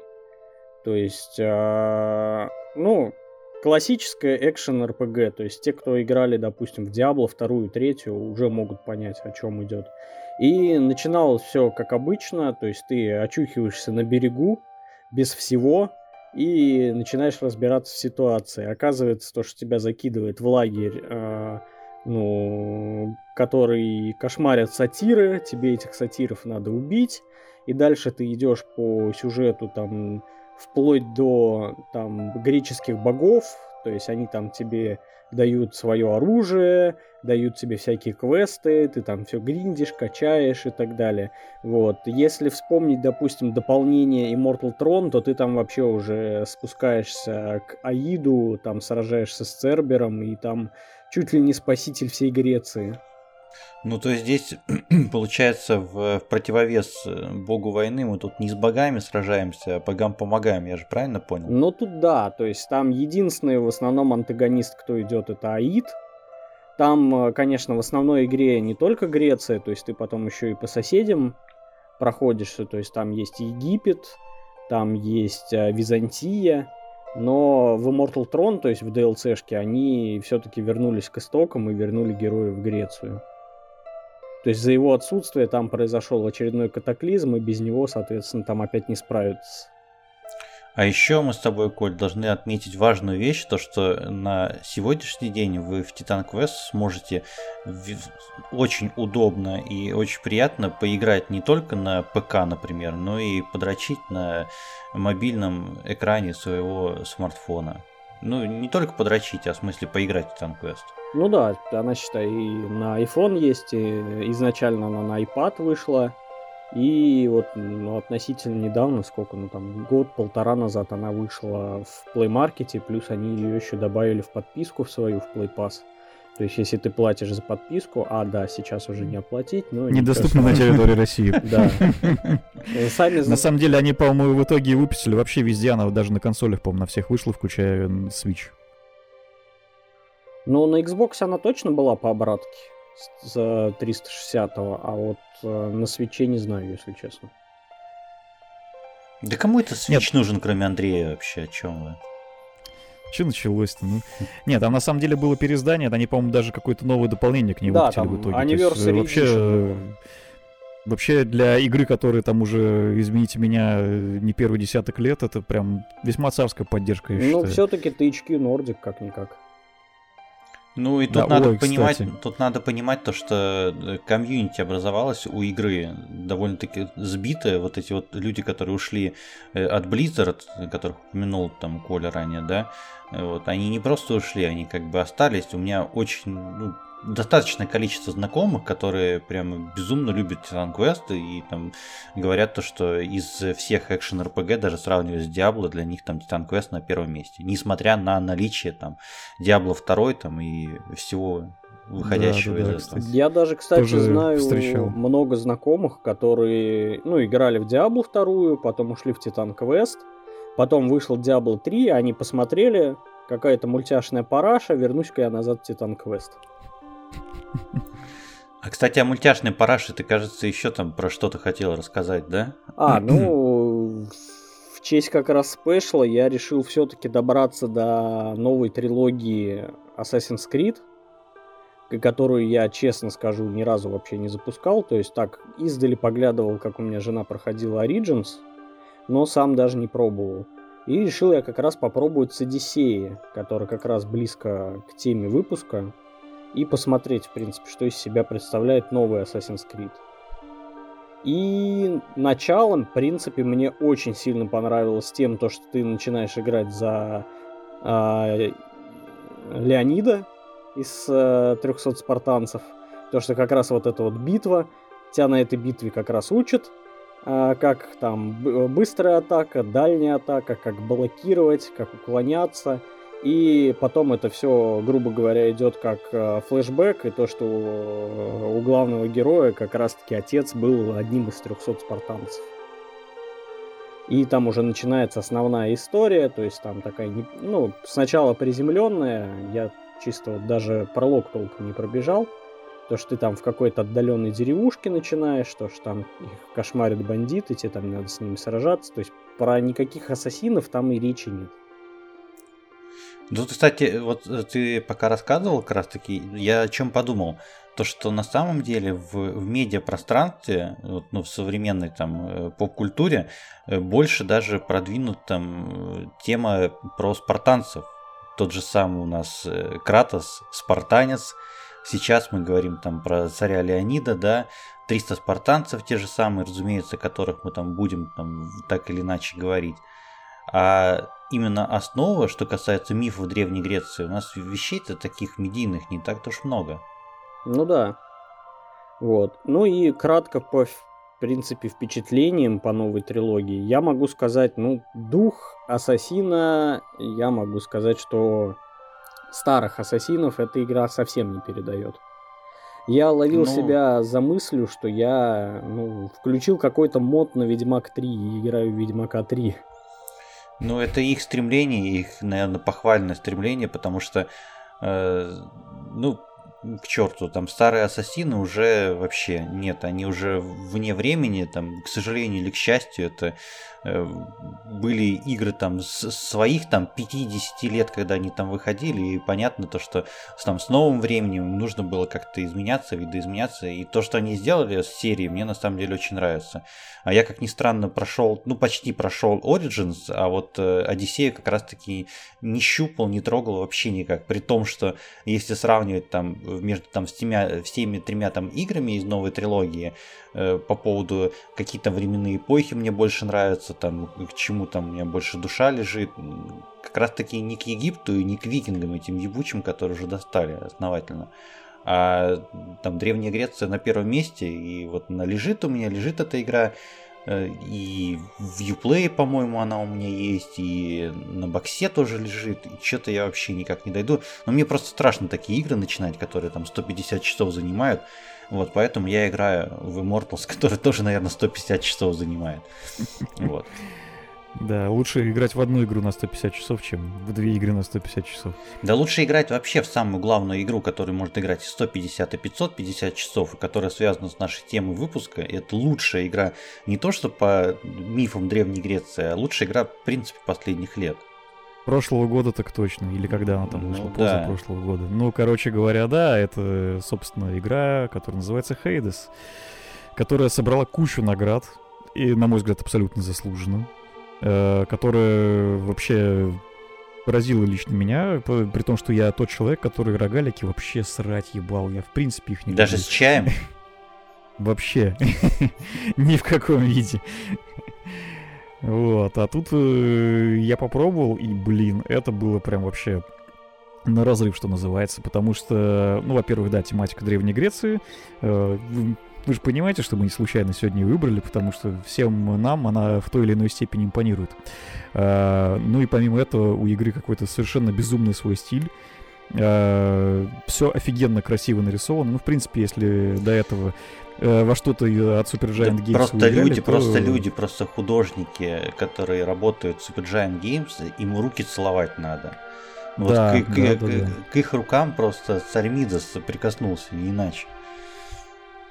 То есть, э, ну, классическая экшен РПГ, то есть те, кто играли, допустим, в Диабло вторую, третью, уже могут понять, о чем идет. И начиналось все как обычно, то есть ты очухиваешься на берегу без всего и начинаешь разбираться в ситуации. Оказывается, то, что тебя закидывает в лагерь, э, ну, который кошмарят сатиры, тебе этих сатиров надо убить, и дальше ты идешь по сюжету там вплоть до там греческих богов, то есть они там тебе дают свое оружие, дают тебе всякие квесты, ты там все гриндишь, качаешь и так далее. Вот. Если вспомнить, допустим, дополнение Immortal Throne, то ты там вообще уже спускаешься к Аиду, там сражаешься с Цербером, и там чуть ли не спаситель всей Греции. Ну, то есть здесь, получается, в, противовес э, богу войны мы тут не с богами сражаемся, а богам помогаем, я же правильно понял? Ну, тут да, то есть там единственный в основном антагонист, кто идет, это Аид. Там, э, конечно, в основной игре не только Греция, то есть ты потом еще и по соседям проходишься, то есть там есть Египет, там есть э, Византия, но в Immortal Throne, то есть в DLC-шке, они все-таки вернулись к истокам и вернули героев в Грецию. То есть за его отсутствие там произошел очередной катаклизм, и без него, соответственно, там опять не справятся. А еще мы с тобой, Коль, должны отметить важную вещь, то что на сегодняшний день вы в Titan Quest сможете очень удобно и очень приятно поиграть не только на ПК, например, но и подрочить на мобильном экране своего смартфона. Ну, не только подрочить, а в смысле поиграть в Quest. Ну да, она, считай, и на iPhone есть, и изначально она на iPad вышла, и вот ну, относительно недавно, сколько, ну там, год-полтора назад она вышла в Play Market, плюс они ее еще добавили в подписку в свою, в Play Pass. То есть, если ты платишь за подписку, а да, сейчас уже не оплатить, но... Недоступно на территории России. Да. На самом деле, они, по-моему, в итоге выпустили вообще везде, она даже на консолях, по-моему, на всех вышла, включая Switch. Ну, на Xbox она точно была по обратке за 360 а вот э, на свече не знаю, если честно. Да кому это Switch нужен, кроме Андрея вообще? О чем вы? Что началось-то? Ну, нет, там на самом деле было переиздание, они, по-моему, даже какое-то новое дополнение к ней да, выпустили в итоге. Anniversary вообще, Edition. вообще для игры, которые там уже, извините меня, не первый десяток лет, это прям весьма царская поддержка, я Ну, все-таки THQ Nordic как-никак. Ну и тут да, надо ой, понимать, кстати. тут надо понимать то, что э, комьюнити образовалось у игры довольно-таки сбитое. Вот эти вот люди, которые ушли э, от Blizzard, которых упомянул там Коля ранее, да, вот, они не просто ушли, они как бы остались. У меня очень ну, достаточное количество знакомых, которые прям безумно любят Titan Quest и там говорят то, что из всех экшен RPG, даже сравнивая с Diablo, для них там Titan Quest на первом месте. Несмотря на наличие там Diablo 2 там и всего выходящего да, да, из да, этого. Я даже, кстати, Тоже знаю встречал. много знакомых, которые, ну, играли в Diablo 2, потом ушли в Titan Quest, потом вышел Diablo 3, они посмотрели, какая-то мультяшная параша, вернусь-ка я назад в Titan Quest. А, кстати, о мультяшной параше ты, кажется, еще там про что-то хотел рассказать, да? А, ну, в честь как раз спешла я решил все-таки добраться до новой трилогии Assassin's Creed, которую я, честно скажу, ни разу вообще не запускал. То есть так издали поглядывал, как у меня жена проходила Origins, но сам даже не пробовал. И решил я как раз попробовать с Одиссеей, которая как раз близко к теме выпуска и посмотреть, в принципе, что из себя представляет новый Assassin's Creed. И началом, в принципе, мне очень сильно понравилось тем, то, что ты начинаешь играть за э, Леонида из э, 300 спартанцев. То, что как раз вот эта вот битва, тебя на этой битве как раз учат, э, как там быстрая атака, дальняя атака, как блокировать, как уклоняться – и потом это все, грубо говоря, идет как э, флешбэк, и то, что э, у главного героя как раз-таки отец был одним из 300 спартанцев. И там уже начинается основная история, то есть там такая, ну, сначала приземленная, я чисто вот даже пролог толком не пробежал, то, что ты там в какой-то отдаленной деревушке начинаешь, то, что там их кошмарят бандиты, тебе там надо с ними сражаться, то есть про никаких ассасинов там и речи нет. Тут, кстати, вот ты пока рассказывал как раз таки, я о чем подумал. То, что на самом деле в, в медиапространстве, вот, ну, в современной там э, поп-культуре, э, больше даже продвинут там тема про спартанцев. Тот же самый у нас Кратос, спартанец. Сейчас мы говорим там про царя Леонида, да, 300 спартанцев те же самые, разумеется, которых мы там будем там так или иначе говорить. А именно основа, что касается мифов Древней Греции, у нас вещей-то таких медийных не так-то уж много. Ну да. Вот. Ну и кратко по, в принципе, впечатлениям по новой трилогии, я могу сказать, ну, дух Ассасина, я могу сказать, что старых Ассасинов эта игра совсем не передает. Я ловил ну... себя за мыслью, что я ну, включил какой-то мод на Ведьмак 3 и играю в Ведьмака 3. Ну, это их стремление, их, наверное, похвальное стремление, потому что, э, ну, к черту, там старые ассасины уже вообще нет, они уже вне времени, там, к сожалению или к счастью, это э, были игры там с своих там 50 лет, когда они там выходили, и понятно то, что там с новым временем нужно было как-то изменяться, видоизменяться, и то, что они сделали с серией, мне на самом деле очень нравится. А я, как ни странно, прошел, ну, почти прошел Origins, а вот э, как раз-таки не щупал, не трогал вообще никак, при том, что если сравнивать там между там с тремя, всеми тремя там играми из новой трилогии э, по поводу какие-то временные эпохи мне больше нравятся, там к чему там у меня больше душа лежит, как раз таки не к Египту и не к викингам этим ебучим, которые уже достали основательно. А там Древняя Греция на первом месте, и вот она лежит у меня, лежит эта игра, Э, и в Uplay, по-моему, она у меня есть, и на боксе тоже лежит, и что-то я вообще никак не дойду. Но мне просто страшно такие игры начинать, которые там 150 часов занимают. Вот, поэтому я играю в Immortals, который тоже, наверное, 150 часов занимает. Вот. Да, лучше играть в одну игру на 150 часов, чем в две игры на 150 часов. Да лучше играть вообще в самую главную игру, которую может играть и 150 и 550 часов, и которая связана с нашей темой выпуска. Это лучшая игра не то что по мифам Древней Греции, а лучшая игра в принципе последних лет. Прошлого года так точно, или когда она там вышла, ну, да. прошлого года. Ну, короче говоря, да, это, собственно, игра, которая называется Hades, которая собрала кучу наград, и, на мой взгляд, абсолютно заслуженно. Э, которая вообще поразила лично меня, при том, что я тот человек, который рогалики вообще срать ебал. Я, в принципе, их не Даже люблю. с чаем? Вообще. Ни в каком виде. Вот, а тут э, я попробовал, и, блин, это было прям вообще на разрыв, что называется, потому что, ну, во-первых, да, тематика Древней Греции, э, вы же понимаете, что мы не случайно сегодня выбрали, потому что всем нам она в той или иной степени импонирует. А, ну и помимо этого у игры какой-то совершенно безумный свой стиль. А, все офигенно красиво нарисовано. Ну, в принципе, если до этого э, во что-то от Supergiant да Games Просто играли, люди, то... просто люди, просто художники, которые работают в Supergiant Games, им руки целовать надо. Вот да, к, да, к, да, к, да. к их рукам просто царь Мидас прикоснулся, иначе.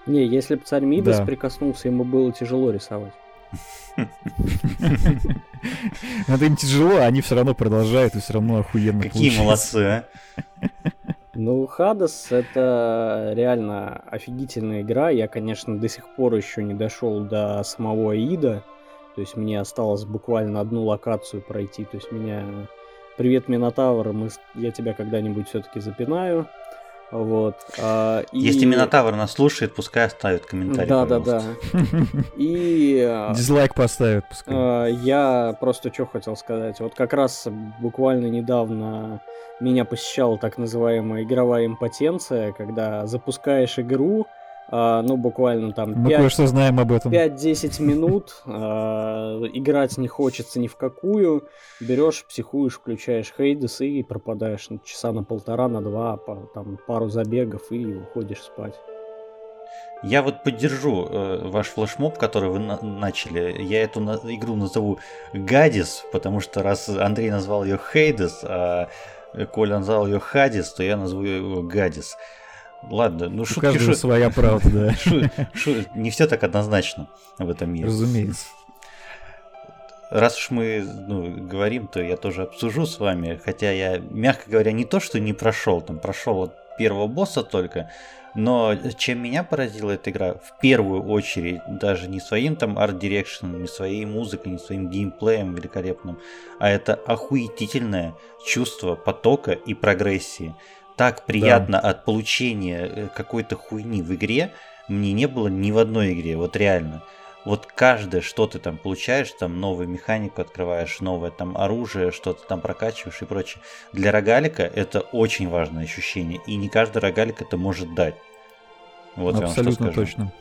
Не, если бы царь Мидас да. прикоснулся, ему было тяжело рисовать. Это им тяжело, а они все равно продолжают и все равно охуенно Какие молодцы, а? Ну, Хадас это реально офигительная игра. Я, конечно, до сих пор еще не дошел до самого Аида. То есть мне осталось буквально одну локацию пройти. То есть меня... Привет, Минотавр, мы... я тебя когда-нибудь все-таки запинаю. Вот. А, и... Если Минотавр нас слушает, пускай оставит комментарий. Да, пожалуйста. да, да. И... А, Дизлайк поставит, пускай. А, я просто что хотел сказать. Вот как раз буквально недавно меня посещала так называемая игровая импотенция, когда запускаешь игру, ну, буквально там Мы 5, кое-что знаем об этом. 5-10 минут, uh, играть не хочется ни в какую, берешь, психуешь, включаешь Хейдес и пропадаешь на часа на полтора, на два, там пару забегов и уходишь спать. Я вот поддержу э, ваш флешмоб, который вы на- начали. Я эту на- игру назову Гадис, потому что раз Андрей назвал ее Хейдес, а Коля назвал ее Хадис, то я назову ее Гадис. Ладно, ну шутки... У каждого своя правда, да. Не все так однозначно в этом мире. Разумеется. раз уж мы ну, говорим, то я тоже обсужу с вами. Хотя я, мягко говоря, не то, что не прошел, там прошел от первого босса только. Но чем меня поразила эта игра, в первую очередь, даже не своим там арт-дирекшеном, не своей музыкой, не своим геймплеем великолепным, а это охуетительное чувство потока и прогрессии. Так приятно да. от получения э, какой-то хуйни в игре мне не было ни в одной игре, вот реально вот каждое, что ты там получаешь, там новую механику открываешь, новое там оружие, что-то там прокачиваешь и прочее. Для рогалика это очень важное ощущение, и не каждый рогалик это может дать. Вот Абсолютно я вам что скажу. точно.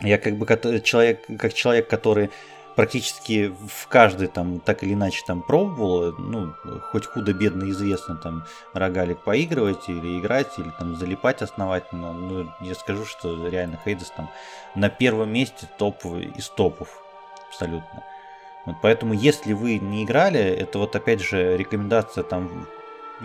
Я как бы человек, как человек, который практически в каждый там так или иначе там пробовал, ну, хоть худо-бедно известно там рогалик поигрывать или играть, или там залипать основательно, ну, я скажу, что реально Хейдес там на первом месте топ из топов, абсолютно. Вот поэтому, если вы не играли, это вот опять же рекомендация там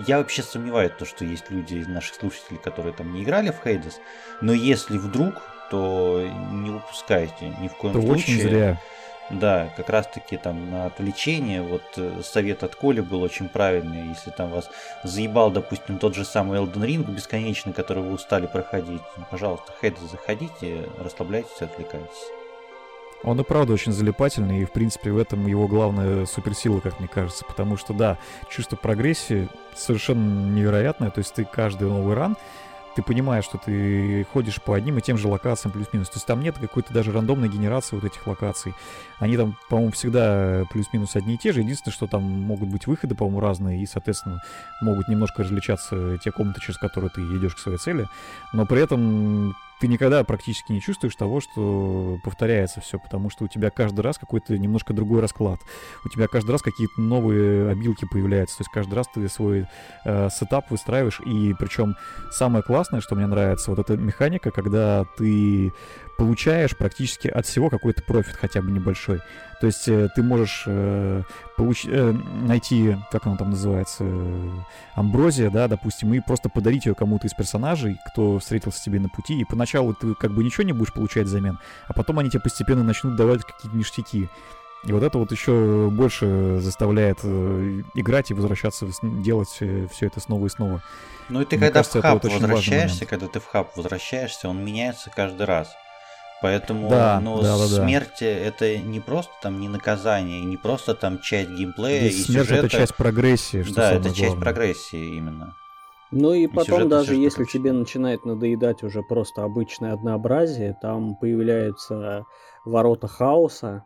я вообще сомневаюсь, то, что есть люди из наших слушателей, которые там не играли в Хейдес, но если вдруг, то не выпускайте ни в коем это случае. Очень зря. Да, как раз таки там на отвлечение, вот э, совет от Коли был очень правильный, если там вас заебал, допустим, тот же самый Elden Ring бесконечный, который вы устали проходить, ну, пожалуйста, хейд заходите, расслабляйтесь, отвлекайтесь. Он и правда очень залипательный, и в принципе в этом его главная суперсила, как мне кажется, потому что да, чувство прогрессии совершенно невероятное, то есть ты каждый новый ран ты понимаешь, что ты ходишь по одним и тем же локациям плюс-минус. То есть там нет какой-то даже рандомной генерации вот этих локаций. Они там, по-моему, всегда плюс-минус одни и те же. Единственное, что там могут быть выходы, по-моему, разные, и, соответственно, могут немножко различаться те комнаты, через которые ты идешь к своей цели. Но при этом ты никогда практически не чувствуешь того, что повторяется все, потому что у тебя каждый раз какой-то немножко другой расклад. У тебя каждый раз какие-то новые абилки появляются. То есть каждый раз ты свой э, setup выстраиваешь. И причем самое классное, что мне нравится, вот эта механика, когда ты получаешь практически от всего какой-то профит, хотя бы небольшой. То есть э, ты можешь э, получ... э, найти, как оно там называется, э, амброзия, да, допустим, и просто подарить ее кому-то из персонажей, кто встретился тебе на пути, и поначалу ты как бы ничего не будешь получать взамен, а потом они тебе постепенно начнут давать какие-то ништяки. И вот это вот еще больше заставляет э, играть и возвращаться, делать э, все это снова и снова. Ну и ты Мне когда кажется, в хаб возвращаешься, когда ты в хаб возвращаешься, он меняется каждый раз. Поэтому да, ну, да, да, смерть да. это не просто там не наказание, не просто там часть геймплея Здесь и смерть сюжета. это часть прогрессии. Что да, это главное. часть прогрессии именно. Ну и, и потом даже если тебе начинает надоедать уже просто обычное однообразие, там появляются ворота хаоса,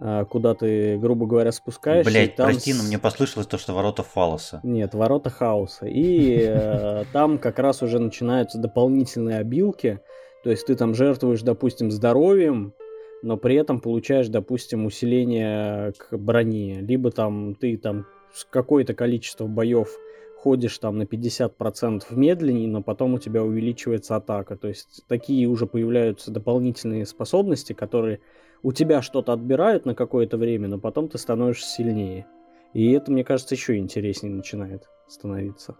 а, куда ты, грубо говоря, спускаешься. Блять, там... прости, но мне послышалось то, что ворота фалоса. Нет, ворота хаоса. И э, там как раз уже начинаются дополнительные обилки, то есть ты там жертвуешь, допустим, здоровьем, но при этом получаешь, допустим, усиление к броне. Либо там ты там какое-то количество боев ходишь там на 50% медленнее, но потом у тебя увеличивается атака. То есть такие уже появляются дополнительные способности, которые у тебя что-то отбирают на какое-то время, но потом ты становишься сильнее. И это, мне кажется, еще интереснее начинает становиться.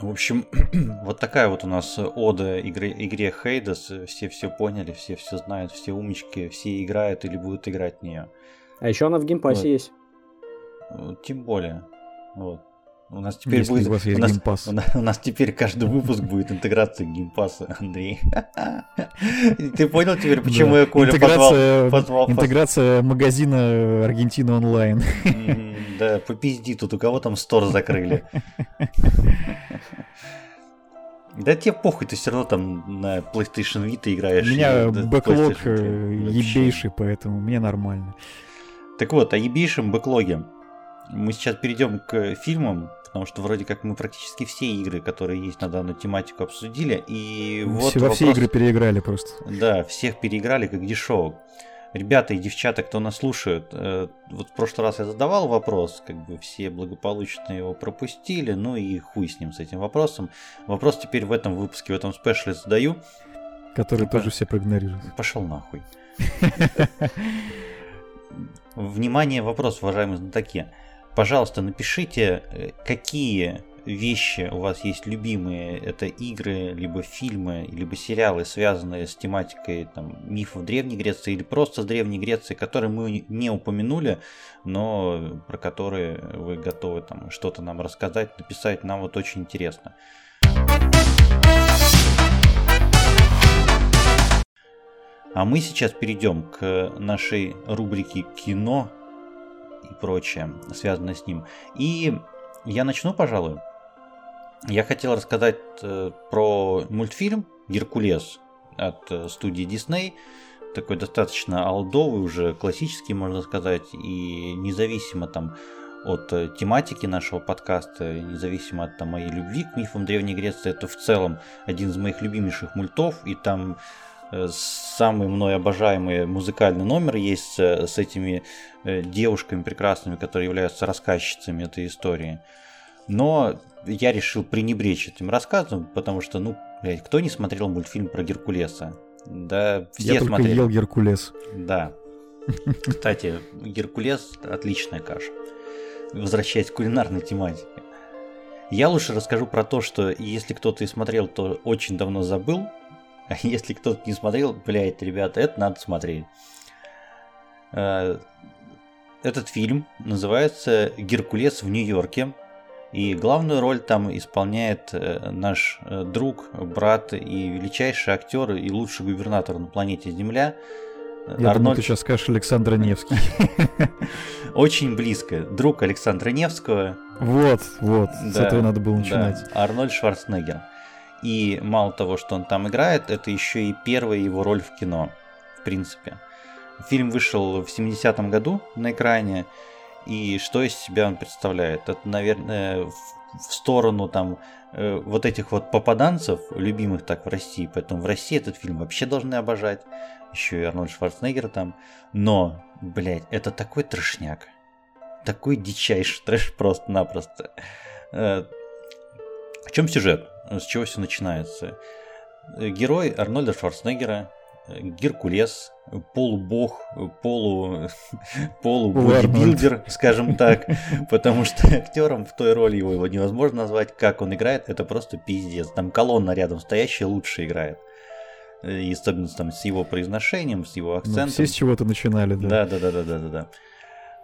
В общем, вот такая вот у нас ода игре, игре Хейдес. Все все поняли, все все знают, все умнички, все играют или будут играть в нее. А еще она в Game Pass е вот. есть. Тем более. Вот. У нас теперь Если будет. У, вас есть у, нас, Game Pass. У, нас, у нас теперь каждый выпуск будет интеграция Game Pass а, Андрей. Ты понял теперь, почему я Колю позвал? Интеграция магазина Аргентина онлайн. Да, попизди тут, у кого там store закрыли. Да тебе похуй, ты все равно там на PlayStation Vita играешь. У меня backlog э, ебейший, поэтому мне нормально. Так вот, о ебейшем бэклоге. Мы сейчас перейдем к фильмам, потому что вроде как мы практически все игры, которые есть на данную тематику, обсудили. И вот все, во все игры переиграли просто. Да, всех переиграли как дешевых ребята и девчата, кто нас слушает, э, вот в прошлый раз я задавал вопрос, как бы все благополучно его пропустили, ну и хуй с ним, с этим вопросом. Вопрос теперь в этом выпуске, в этом спешле задаю. Который тоже все проигнорируют. Пошел нахуй. Внимание, вопрос, уважаемые знатоки. Пожалуйста, напишите, э, какие вещи у вас есть любимые, это игры, либо фильмы, либо сериалы, связанные с тематикой там, мифов Древней Греции или просто с Древней Грецией, которые мы не упомянули, но про которые вы готовы там что-то нам рассказать, написать, нам вот очень интересно. А мы сейчас перейдем к нашей рубрике кино и прочее, связанное с ним. И я начну, пожалуй. Я хотел рассказать э, про мультфильм «Геркулес» от э, студии Disney. Такой достаточно алдовый, уже классический, можно сказать, и независимо там от э, тематики нашего подкаста, независимо от там, моей любви к мифам Древней Греции, это в целом один из моих любимейших мультов, и там самый мной обожаемый музыкальный номер есть э, с этими э, девушками прекрасными, которые являются рассказчицами этой истории. Но я решил пренебречь этим рассказом, потому что, ну, блядь, кто не смотрел мультфильм про Геркулеса? Да, все я смотрели. только ел Геркулес. Да. Кстати, Геркулес отличная каша. Возвращаясь к кулинарной тематике. Я лучше расскажу про то, что если кто-то и смотрел, то очень давно забыл, если кто-то не смотрел, блядь, ребята, это надо смотреть. Э, этот фильм называется «Геркулес в Нью-Йорке». И главную роль там исполняет э, наш э, друг, брат и величайший актер и лучший губернатор на планете Земля. Я Арнольд... думаю, ты сейчас скажешь Александр Невский. Очень близко. Друг Александра Невского. Вот, вот, с этого надо было начинать. Арнольд Шварценеггер. И мало того, что он там играет, это еще и первая его роль в кино, в принципе. Фильм вышел в 70-м году на экране, и что из себя он представляет? Это, наверное, в сторону там э, вот этих вот попаданцев, любимых так в России, поэтому в России этот фильм вообще должны обожать, еще и Арнольд Шварценеггер там, но, блядь, это такой трешняк, такой дичайший трэш просто-напросто. Э, в чем сюжет? С чего все начинается. Герой Арнольда Шварценеггера, Геркулес, полубог, полу, полубодибилдер, скажем так, потому что актером в той роли его, невозможно назвать, как он играет, это просто пиздец. Там колонна рядом стоящая лучше играет. И особенно там с его произношением, с его ну, акцентом. Ну, все с чего-то начинали, да. Да, да, да, да, да, да.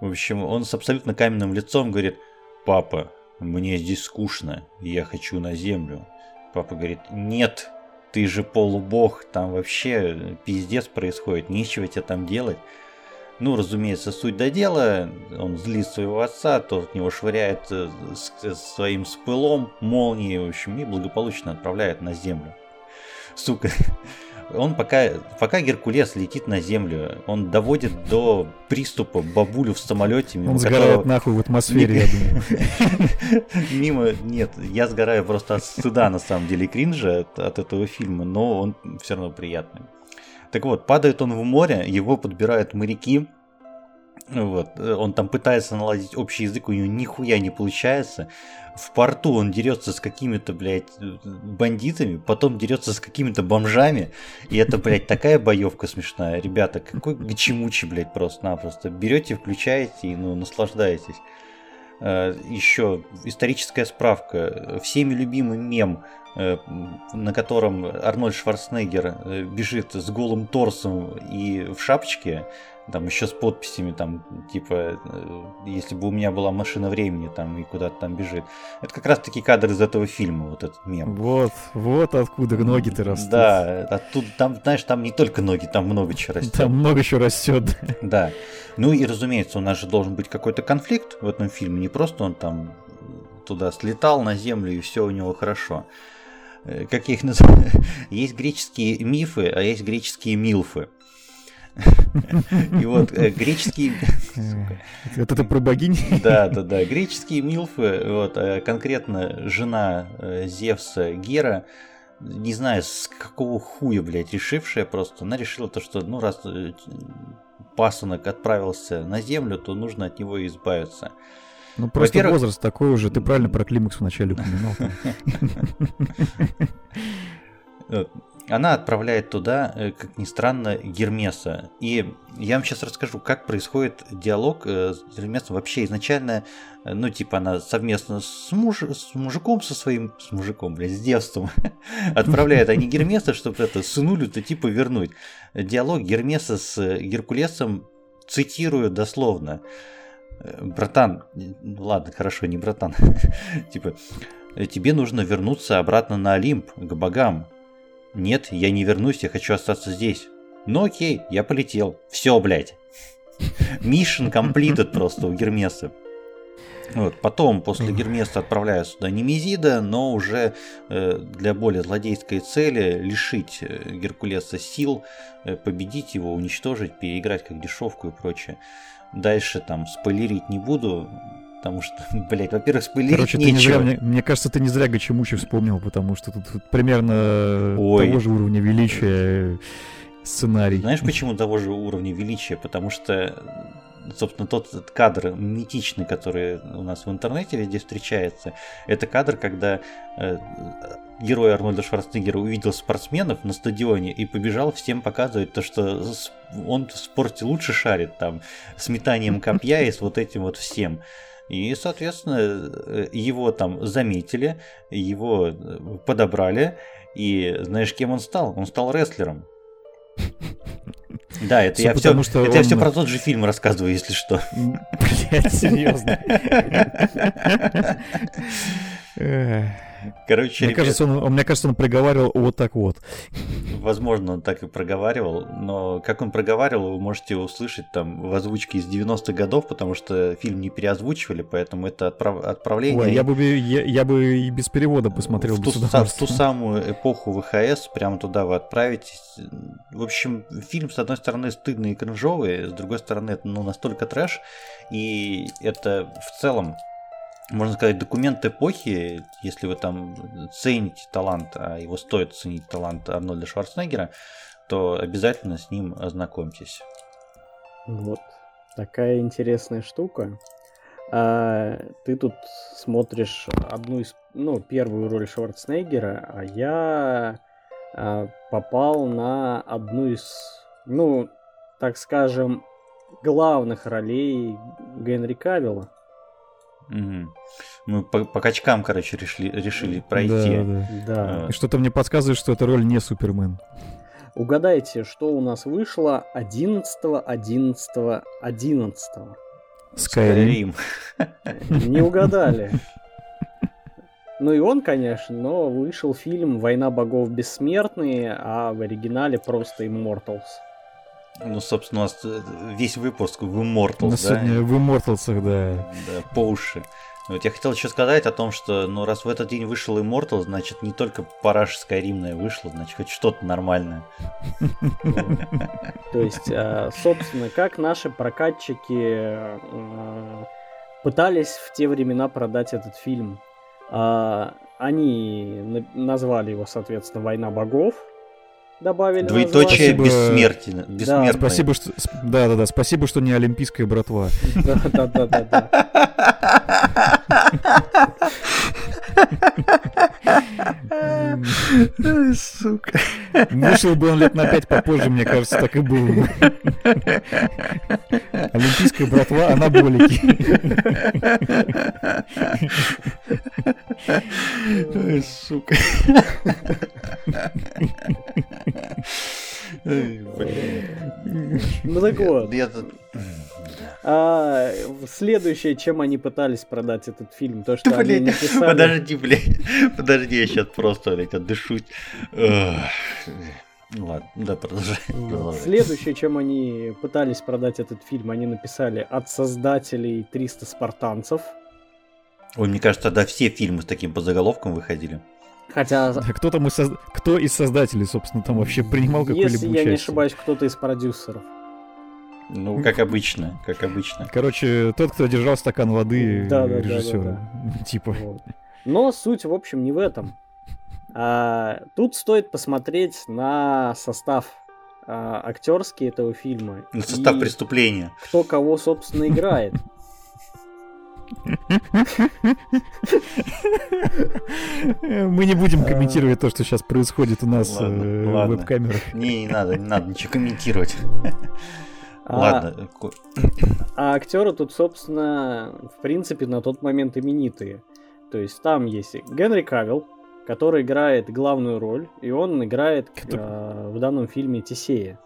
В общем, он с абсолютно каменным лицом говорит, папа, мне здесь скучно, я хочу на землю. Папа говорит, нет, ты же полубог, там вообще пиздец происходит, нечего тебе там делать. Ну, разумеется, суть до дела, он злит своего отца, тот от него швыряет э, своим спылом молнии, в общем, и благополучно отправляет на землю. Сука, он пока, пока Геркулес летит на землю, он доводит до приступа бабулю в самолете. Мимо он сгорает которого... нахуй в атмосфере, я думаю. Мимо, нет, я сгораю просто от стыда, на самом деле, кринжа от, от этого фильма, но он все равно приятный. Так вот, падает он в море, его подбирают моряки, вот. Он там пытается наладить общий язык, у него нихуя не получается. В порту он дерется с какими-то, блядь, бандитами, потом дерется с какими-то бомжами. И это, блядь, такая боевка смешная. Ребята, какой гачемучи, блядь, просто-напросто. Берете, включаете и, ну, наслаждаетесь. Э, Еще историческая справка. Всеми любимый мем э, на котором Арнольд Шварценеггер э, бежит с голым торсом и в шапочке, там еще с подписями, там, типа, э, если бы у меня была машина времени, там, и куда-то там бежит. Это как раз таки кадр из этого фильма, вот этот мем. Вот, вот откуда ноги-то растут. Да, оттуда, там, знаешь, там не только ноги, там много чего растет. Там много чего растет. Да. Ну и, разумеется, у нас же должен быть какой-то конфликт в этом фильме, не просто он там туда слетал на землю и все у него хорошо. Э, как я их называю? Есть греческие мифы, а есть греческие милфы. И вот э, греческие... Это ты про богинь? Да, да, да. Греческие милфы, вот, э, конкретно жена э, Зевса Гера, не знаю, с какого хуя, блядь, решившая просто, она решила то, что, ну, раз пасынок отправился на землю, то нужно от него избавиться. Ну, просто возраст такой уже, ты правильно про климакс вначале упоминал. она отправляет туда, э, как ни странно, Гермеса. И я вам сейчас расскажу, как происходит диалог э, с Гермесом. Вообще изначально, э, ну, типа, она совместно с, муж, с мужиком со своим, с мужиком, блядь, с девством, отправляет они Гермеса, чтобы это сынулю-то типа вернуть. Диалог Гермеса с Геркулесом цитирую дословно. Братан, ладно, хорошо, не братан, типа, тебе нужно вернуться обратно на Олимп, к богам. Нет, я не вернусь, я хочу остаться здесь. Ну окей, я полетел. Все, блядь. Mission completed просто у Гермеса. Вот, потом, после Гермеса отправляют сюда Немезида, но уже э, для более злодейской цели лишить э, Геркулеса сил, э, победить его, уничтожить, переиграть как дешевку и прочее. Дальше там спойлерить не буду, Потому что, блядь, во-первых, спойлерить Короче, нечего. Не зря, мне, мне кажется, ты не зря Гачемучи вспомнил, потому что тут, тут примерно Ой. того же уровня величия сценарий. Знаешь, почему того же уровня величия? Потому что, собственно, тот кадр митичный, который у нас в интернете везде встречается, это кадр, когда э, герой Арнольда Шварценеггера увидел спортсменов на стадионе и побежал всем показывать то, что он в спорте лучше шарит, там, с метанием копья и с вот этим вот всем. И, соответственно, э, его там заметили, его э, подобрали. И знаешь, кем он стал? Он стал рестлером. Да, это, я все, что это он... я все про тот же фильм рассказываю, если что. Блять, серьезно. Короче, мне, ребят... кажется, он, мне кажется, он проговаривал вот так вот. Возможно, он так и проговаривал, но как он проговаривал, вы можете услышать там в озвучке из 90-х годов, потому что фильм не переозвучивали, поэтому это отправ... отправление... Ой, я бы, я, я бы и без перевода посмотрел. В ту, в ту самую эпоху ВХС, прямо туда вы отправитесь. В общем, фильм, с одной стороны, стыдный и кринжовый, с другой стороны, это ну, настолько трэш, и это в целом можно сказать, документ эпохи, если вы там цените талант, а его стоит ценить талант Арнольда Шварценеггера, то обязательно с ним ознакомьтесь. Вот такая интересная штука. А, ты тут смотришь одну из, ну, первую роль Шварценеггера, а я а, попал на одну из, ну, так скажем, главных ролей Генри Кавилла. Угу. Мы по, по качкам, короче, решили, решили пройти. Да, да. да. И что-то мне подсказывает, что эта роль не Супермен. Угадайте, что у нас вышло 11 11 11 Skyrim. Не угадали. Ну и он, конечно, но вышел фильм «Война богов бессмертные», а в оригинале просто «Immortals». Ну, собственно, у нас э, весь выпуск в Immortals, да? Сегодня в Immortals, да. Да, по уши. Вот я хотел еще сказать о том, что, ну, раз в этот день вышел Immortal, значит, не только параш Скайримная вышла, значит, хоть что-то нормальное. То есть, а, собственно, как наши прокатчики а, пытались в те времена продать этот фильм. А, они назвали его, соответственно, «Война богов», добавили. Двоеточие бессмертие. Да. Спасибо, что, да, да, да. Спасибо, что не олимпийская братва. Да, да, да, да. Сука. Вышел бы он лет на пять попозже, мне кажется, так и было. Олимпийская братва, анаболики. Ой, сука. Ну так вот. А, следующее, чем они пытались продать этот фильм, то, что они написали... Подожди, блядь, подожди, я сейчас просто, блядь, отдышусь. Ну ладно, да, продолжай. Следующее, чем они пытались продать этот фильм, они написали от создателей 300 спартанцев. Ой, мне кажется, тогда все фильмы с таким подзаголовком выходили. Хотя... Да, кто там из, соз... кто из создателей, собственно, там вообще принимал какое-либо Если участие? я не ошибаюсь, кто-то из продюсеров. Ну, как обычно, как обычно. Короче, тот, кто держал стакан воды да, да, режиссера. Да, да, да. Типа. Вот. Но суть, в общем, не в этом. А, тут стоит посмотреть на состав а, актерский этого фильма. На состав преступления. Кто кого, собственно, играет. Мы не будем комментировать то, что сейчас происходит у нас э, в веб-камерах. Не, не надо, не надо ничего комментировать. А, Ладно. А актеры тут, собственно, в принципе, на тот момент именитые. То есть там есть Генри Кавилл, который играет главную роль, и он играет э, в данном фильме Тисея.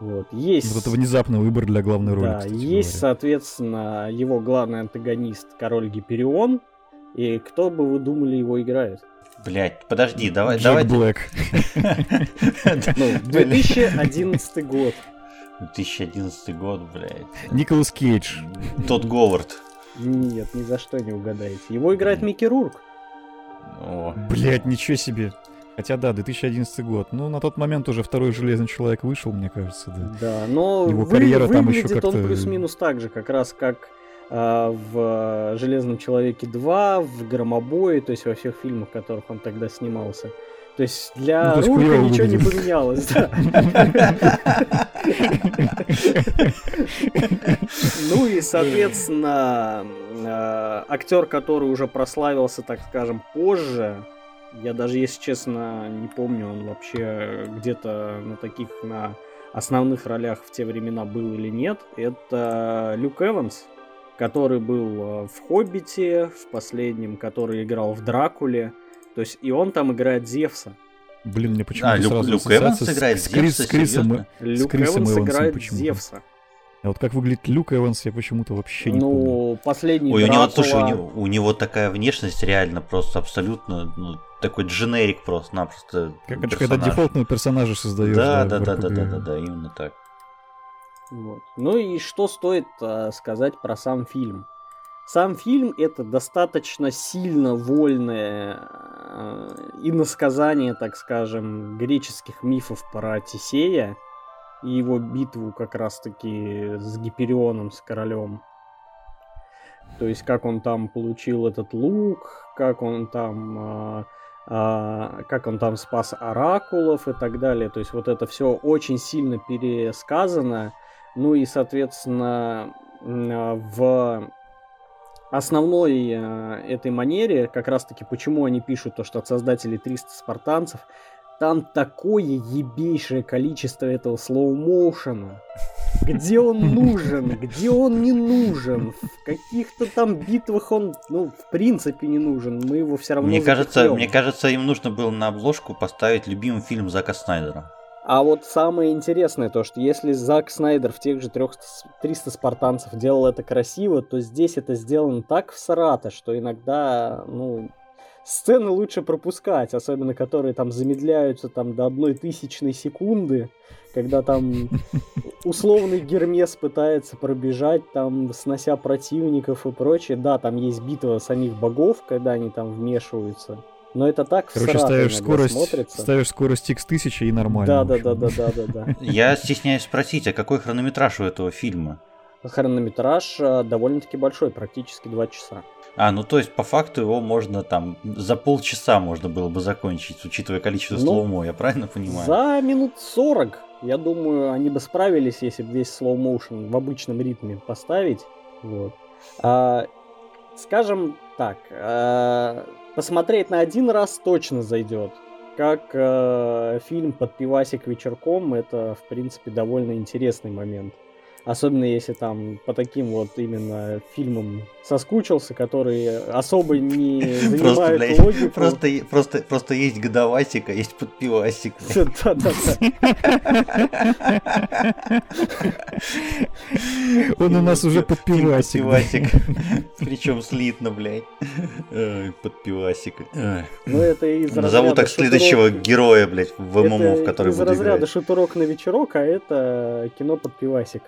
Вот. Есть... Вот это внезапный выбор для главной роли. Да, кстати есть, говоря. соответственно, его главный антагонист, король Гиперион. И кто бы вы думали его играет? Блять, подожди, давай, Джек давай. Блэк. Ну, 2011 год. 2011 год, блядь. Николас Кейдж. Тот Говард. Нет, ни за что не угадаете. Его играет Микки Рурк. О, Блять, ничего себе. Хотя да, 2011 год. Ну, на тот момент уже второй Железный Человек вышел, мне кажется, да. Да, но Его вы- карьера там еще выглядит он как-то- плюс-минус так же, как раз как а, в Железном Человеке 2, в Громобое, то есть во всех фильмах, в которых он тогда снимался. То есть для Ну, Рурка ничего не выглядит. поменялось, да. Ну и, соответственно, э, актер, который уже прославился, так скажем, позже, я даже, если честно, не помню, он вообще где-то на таких, на основных ролях в те времена был или нет, это Люк Эванс, который был э, в «Хоббите», в последнем, который играл в «Дракуле», то есть и он там играет Зевса. Блин, мне почему-то А, Люк- сразу Люк ассоциация Эванс с- играет с, Крис- Зевса? с Крисом. Серьезно? Люк Крисом Эванс Эвансом играет почему-то. Зевса. А вот как выглядит Люк Эванс, я почему-то вообще не помню. Ну, последний Ой, у него, Дракула- слушай, у него, у него такая внешность реально просто абсолютно, ну, такой дженерик просто-напросто. Как это, когда дефолтного персонажа создаешь. Да, да, да, да, да, да, да, именно так. Вот. Ну и что стоит э, сказать про сам фильм? Сам фильм это достаточно сильно вольное э, иносказание, так скажем, греческих мифов про Тисея и его битву как раз-таки с Гиперионом, с королем. То есть как он там получил этот лук, как он там а, а, как он там спас оракулов и так далее. То есть вот это все очень сильно пересказано. Ну и, соответственно, а, в основной э, этой манере, как раз-таки почему они пишут то, что от создателей 300 спартанцев, там такое ебейшее количество этого слоу-моушена. Где он нужен, где он не нужен, в каких-то там битвах он, ну, в принципе не нужен, мы его все равно Мне кажется, мне кажется, им нужно было на обложку поставить любимый фильм Зака Снайдера. А вот самое интересное то, что если Зак Снайдер в тех же 300, 300 спартанцев делал это красиво, то здесь это сделано так всрато, что иногда, ну, сцены лучше пропускать, особенно которые там замедляются там до одной тысячной секунды, когда там условный Гермес пытается пробежать, там, снося противников и прочее. Да, там есть битва самих богов, когда они там вмешиваются. Но это так Короче, ставишь скорость, смотрится. ставишь скорость x1000 и нормально. Да, да, да, да, да, да, да. Я стесняюсь спросить, а какой хронометраж у этого фильма? Хронометраж э, довольно-таки большой, практически два часа. А, ну то есть по факту его можно там за полчаса можно было бы закончить, учитывая количество Ну, слоумо, я правильно понимаю? За минут 40, я думаю, они бы справились, если бы весь motion в обычном ритме поставить. Вот. А, скажем так, а, посмотреть на один раз точно зайдет. Как э, фильм под пивасик вечерком, это, в принципе, довольно интересный момент. Особенно если там по таким вот именно фильмам соскучился, которые особо не Просто, занимают блядь, логику. просто, просто, просто есть годовасик, а есть подпивасик. Да-да-да. Он у нас уже подпивасик. Подпивасик. Причем слитно, блядь. Подпивасик. Ну, это из Назову разряда так следующего героя, блядь, в ММО, в который из буду разряда играть. шутурок на вечерок, а это кино под пивасик.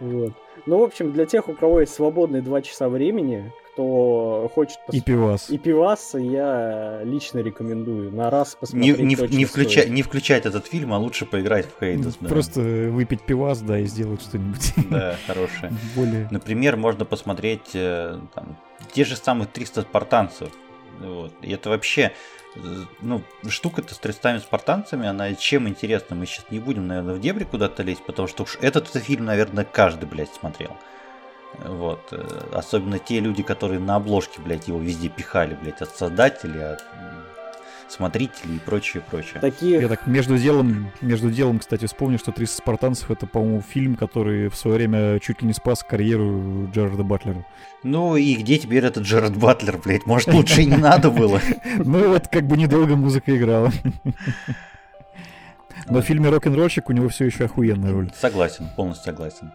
Вот. Ну, в общем, для тех, у кого есть свободные два часа времени, кто хочет пос- И пивас. и пиваса, я лично рекомендую на раз Не, посмотреть не, не, включа- стоит. не включать этот фильм, а лучше поиграть в Хейдес. да. Просто выпить пивас, да, и сделать что-нибудь Да, хорошее. более... Например, можно посмотреть э, там, те же самых 300 спартанцев. Вот. И это вообще, ну, штука-то с 300 спартанцами, она чем интересна? Мы сейчас не будем, наверное, в дебри куда-то лезть, потому что уж этот фильм, наверное, каждый, блядь, смотрел. Вот. Э, особенно те люди, которые на обложке, блядь, его везде пихали, блядь, от создателей, от смотрителей и прочее, прочее. Такие... Я так между делом, между делом, кстати, вспомнил, что 300 спартанцев это, по-моему, фильм, который в свое время чуть ли не спас карьеру Джареда Батлера. Ну и где теперь этот Джаред Батлер, блядь? Может, лучше и не надо было? Ну вот как бы недолго музыка играла. Но в фильме «Рок-н-ролльщик» у него все еще охуенная роль. Согласен, полностью согласен.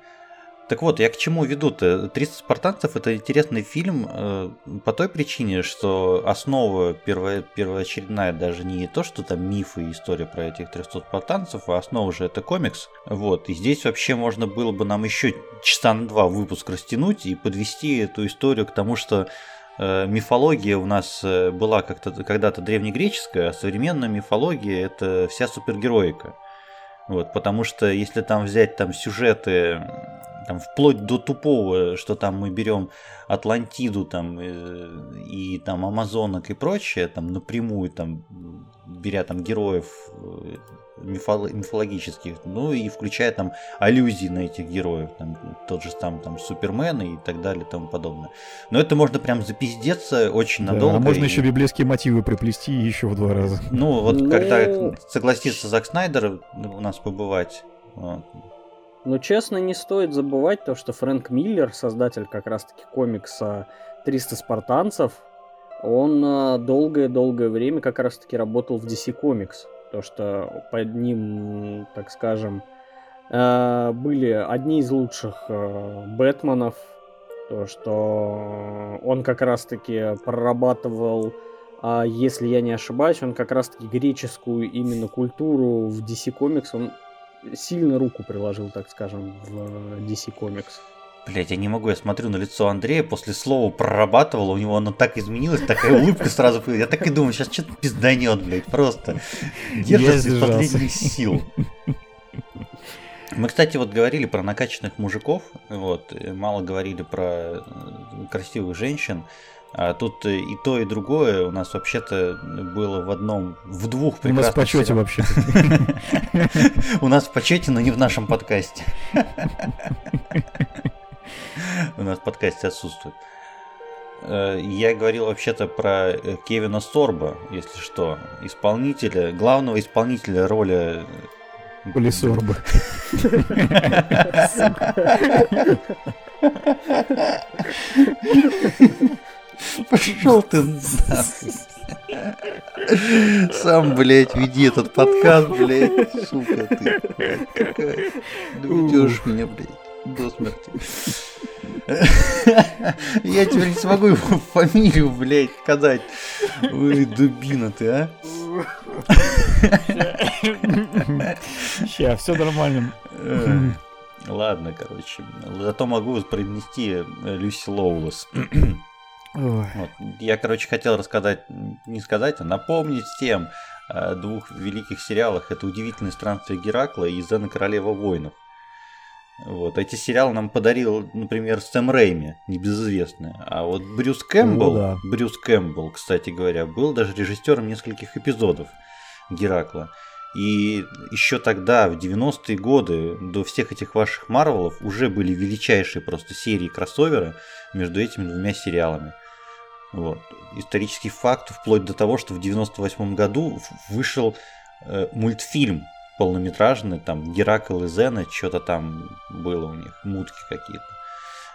Так вот, я к чему веду-то? «300 спартанцев» — это интересный фильм э, по той причине, что основа первая, первоочередная даже не то, что там мифы и история про этих 300 спартанцев, а основа же это комикс. Вот, и здесь вообще можно было бы нам еще часа на два выпуск растянуть и подвести эту историю к тому, что э, мифология у нас э, была как-то когда-то древнегреческая, а современная мифология это вся супергероика. Вот, потому что если там взять там сюжеты там вплоть до тупого, что там мы берем Атлантиду там э, и там Амазонок и прочее, там напрямую там беря там героев э, мифологических, ну и включая там аллюзии на этих героев, там тот же там, там Супермен и так далее и тому подобное. Но это можно прям запиздеться очень да, надолго. А можно и... еще библейские мотивы приплести еще в два раза. Ну вот Но... когда ну, согласится Зак Снайдер у нас побывать, вот, но честно, не стоит забывать то, что Фрэнк Миллер, создатель как раз-таки комикса «300 спартанцев», он э, долгое-долгое время как раз-таки работал в DC Comics. То, что под ним, так скажем, э, были одни из лучших э, Бэтменов. То, что он как раз-таки прорабатывал а если я не ошибаюсь, он как раз-таки греческую именно культуру в DC Comics он сильно руку приложил, так скажем, в DC Comics. Блять, я не могу, я смотрю на лицо Андрея, после слова прорабатывал, у него оно так изменилось, такая улыбка сразу появилась. Я так и думаю, сейчас что-то пизданет, блядь, просто. Держится из последних сил. Мы, кстати, вот говорили про накачанных мужиков, вот, мало говорили про э, красивых женщин. А тут и то, и другое у нас вообще-то было в одном, в двух прекрасных... У нас в почете вообще. У нас в почете, но не в нашем подкасте. У нас в подкасте отсутствует. Э, я говорил вообще-то про э, Кевина Сорба, если что, исполнителя, главного исполнителя роли Полисорба. Пошел ты нахуй. Сам, блядь, веди этот подкаст, блядь. Сука ты. Доведешь меня, блядь, до смерти. Я теперь не смогу его фамилию, блядь, сказать. Ой, дубина ты, а? Сейчас, все нормально. Ладно, короче. Зато могу произнести Люси Вот. Я, короче, хотел рассказать, не сказать, а напомнить всем о двух великих сериалах. Это «Удивительные странствия Геракла» и «Зена Королева воинов». Вот. Эти сериалы нам подарил, например, Сэм Рейми, небезызвестный. А вот Брюс Кэмпбелл, О, да. Брюс Кэмпбелл, кстати говоря, был даже режиссером нескольких эпизодов Геракла. И еще тогда, в 90-е годы, до всех этих ваших Марвелов, уже были величайшие просто серии кроссовера между этими двумя сериалами. Вот. Исторический факт, вплоть до того, что в 98 году вышел э, мультфильм полнометражный, там Геракл и Зена, что-то там было у них, мутки какие-то.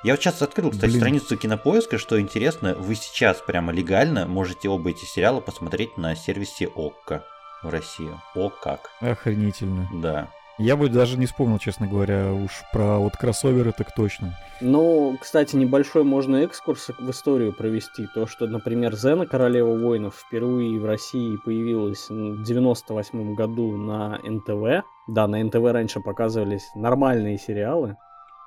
Я вот сейчас открыл, кстати, Блин. страницу кинопоиска, что интересно, вы сейчас прямо легально можете оба эти сериала посмотреть на сервисе ОККО в России. О как. Охренительно. Да. Я бы даже не вспомнил, честно говоря, уж про вот кроссоверы так точно. Ну, кстати, небольшой можно экскурс в историю провести. То, что, например, Зена, Королева воинов, впервые в России появилась в 98 году на НТВ. Да, на НТВ раньше показывались нормальные сериалы.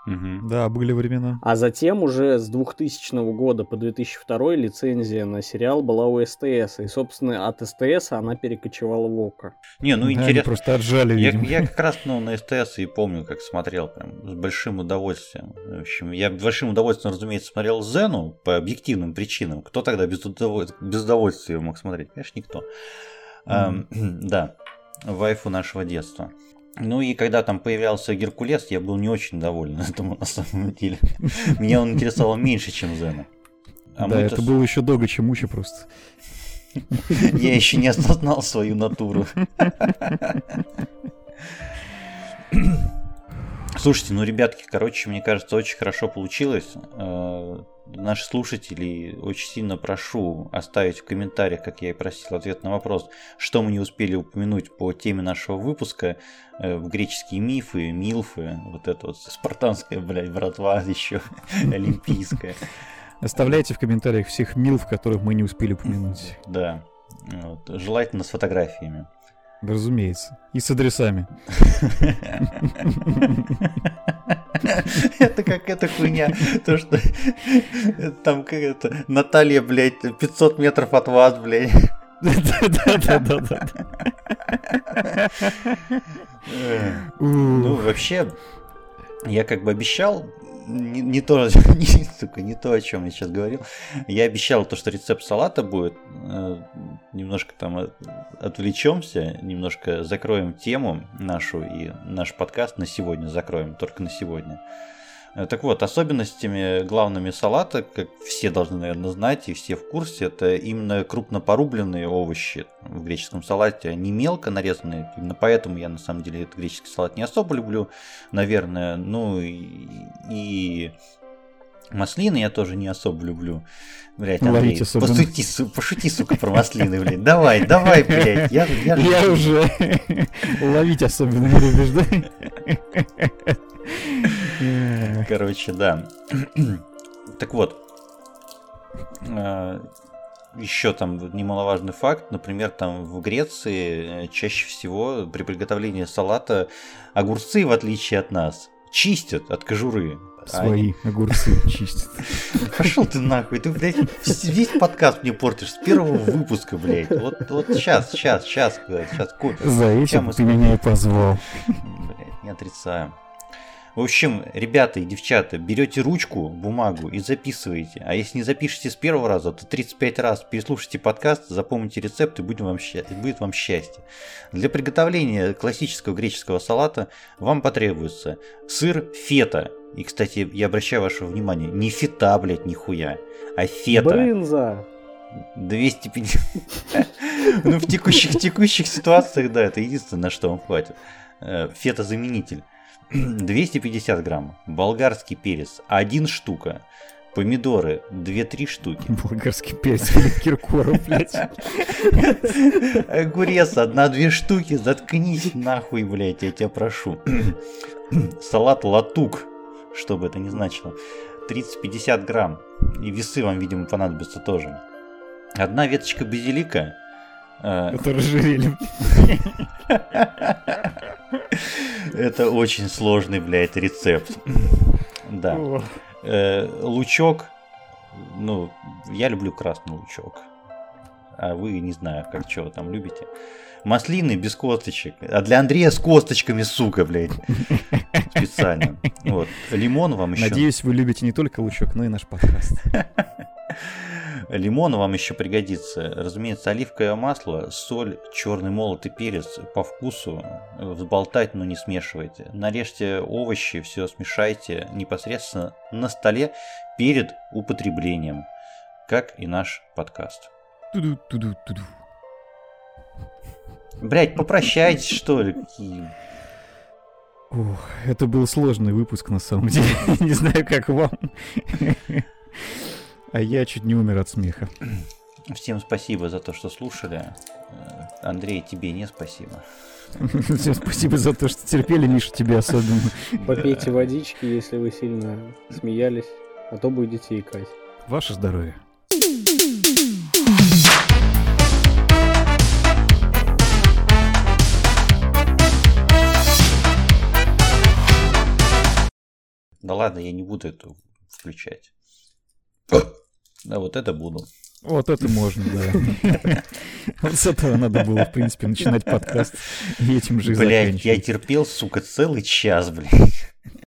Угу. Да, были времена. А затем уже с 2000 года по 2002 лицензия на сериал была у СТС. И, собственно, от СТС она перекочевала в ОКО. Не, ну интересно. Они просто отжали, я, я как раз ну, на СТС и помню, как смотрел прям с большим удовольствием. В общем, я большим удовольствием, разумеется, смотрел Зену по объективным причинам. Кто тогда без, удов... без удовольствия мог смотреть? Конечно, никто. Mm. Эм, да, вайфу нашего детства. Ну и когда там появлялся Геркулес, я был не очень доволен этому на самом деле. Меня он интересовал меньше, чем Зена. А да, это было еще долго, чем Уча просто. Я еще не осознал свою натуру. Слушайте, ну, ребятки, короче, мне кажется, очень хорошо получилось. Э, наши слушатели очень сильно прошу оставить в комментариях, как я и просил, ответ на вопрос, что мы не успели упомянуть по теме нашего выпуска, э, греческие мифы, милфы, вот это вот спартанская, блядь, братва еще, олимпийская. Оставляйте в комментариях всех милф, которых мы не успели упомянуть. Да, вот. желательно с фотографиями. Разумеется. И с адресами. Это как эта хуйня. То, что там как это Наталья, блядь, 500 метров от вас, блядь. Да-да-да-да-да. Ну, вообще, я как бы обещал не, не то, не, сука, не то, о чем я сейчас говорил. Я обещал то, что рецепт салата будет. Э, немножко там отвлечемся, немножко закроем тему нашу и наш подкаст на сегодня закроем, только на сегодня. Э, так вот, особенностями главными салата, как все должны, наверное, знать, и все в курсе, это именно крупно порубленные овощи в греческом салате, они мелко нарезанные. Именно поэтому я, на самом деле, этот греческий салат не особо люблю, наверное. Ну и, и Маслины я тоже не особо люблю. Блять, Андрей, пошути, су, пошути, сука, про маслины, блядь. Давай, давай, блядь. Я, я, я уже ловить особенно не любишь, да? Короче, да. Так вот, а, еще там немаловажный факт, например, там в Греции э, чаще всего при приготовлении салата огурцы, в отличие от нас, чистят от кожуры. Свои Они... огурцы чистят. Пошел ты нахуй, ты, блядь, весь подкаст мне портишь с первого выпуска, блядь. Вот, вот сейчас, сейчас, сейчас, сейчас. За этим ты меня и позвал. Блядь, не отрицаю. В общем, ребята и девчата, берете ручку, бумагу и записываете. А если не запишете с первого раза, то 35 раз переслушайте подкаст, запомните рецепт и будет вам, счастье, будет вам счастье. Для приготовления классического греческого салата вам потребуется сыр фета. И, кстати, я обращаю ваше внимание, не фета, блядь, нихуя, а фета. Брынза. 250. Ну, в текущих, текущих ситуациях, да, это единственное, на что вам хватит. Э, фета-заменитель. 250 грамм. Болгарский перец 1 штука. Помидоры 2-3 штуки. Болгарский перец Киркоров, блядь. Огурец одна-две штуки. Заткнись нахуй, блядь, я тебя прошу. Салат латук, что бы это ни значило. 30-50 грамм. И весы вам, видимо, понадобятся тоже. Одна веточка базилика. Э, это разжирели. Это очень сложный, блядь, рецепт. Да. Э, лучок. Ну, я люблю красный лучок. А вы не знаю, как чего там любите. Маслины без косточек. А для Андрея с косточками, сука, блядь. Специально. Вот. Лимон вам еще. Надеюсь, вы любите не только лучок, но и наш подкаст. Лимон вам еще пригодится. Разумеется, оливковое масло, соль, черный молотый перец по вкусу. Взболтать, но не смешивайте. Нарежьте овощи, все смешайте непосредственно на столе перед употреблением. Как и наш подкаст. Блять, попрощайтесь, что ли. Ух, это был сложный выпуск на самом деле. Не знаю, как вам. А я чуть не умер от смеха. Всем спасибо за то, что слушали. Э, Андрей, тебе не спасибо. Всем спасибо за то, что терпели, Миша, тебе особенно. Попейте водички, если вы сильно смеялись, а то будете икать. Ваше здоровье. Да ладно, я не буду эту включать. Да, вот это буду. Вот это можно, да. Вот с этого надо было, в принципе, начинать подкаст и этим же Блять, я терпел, сука, целый час, блядь.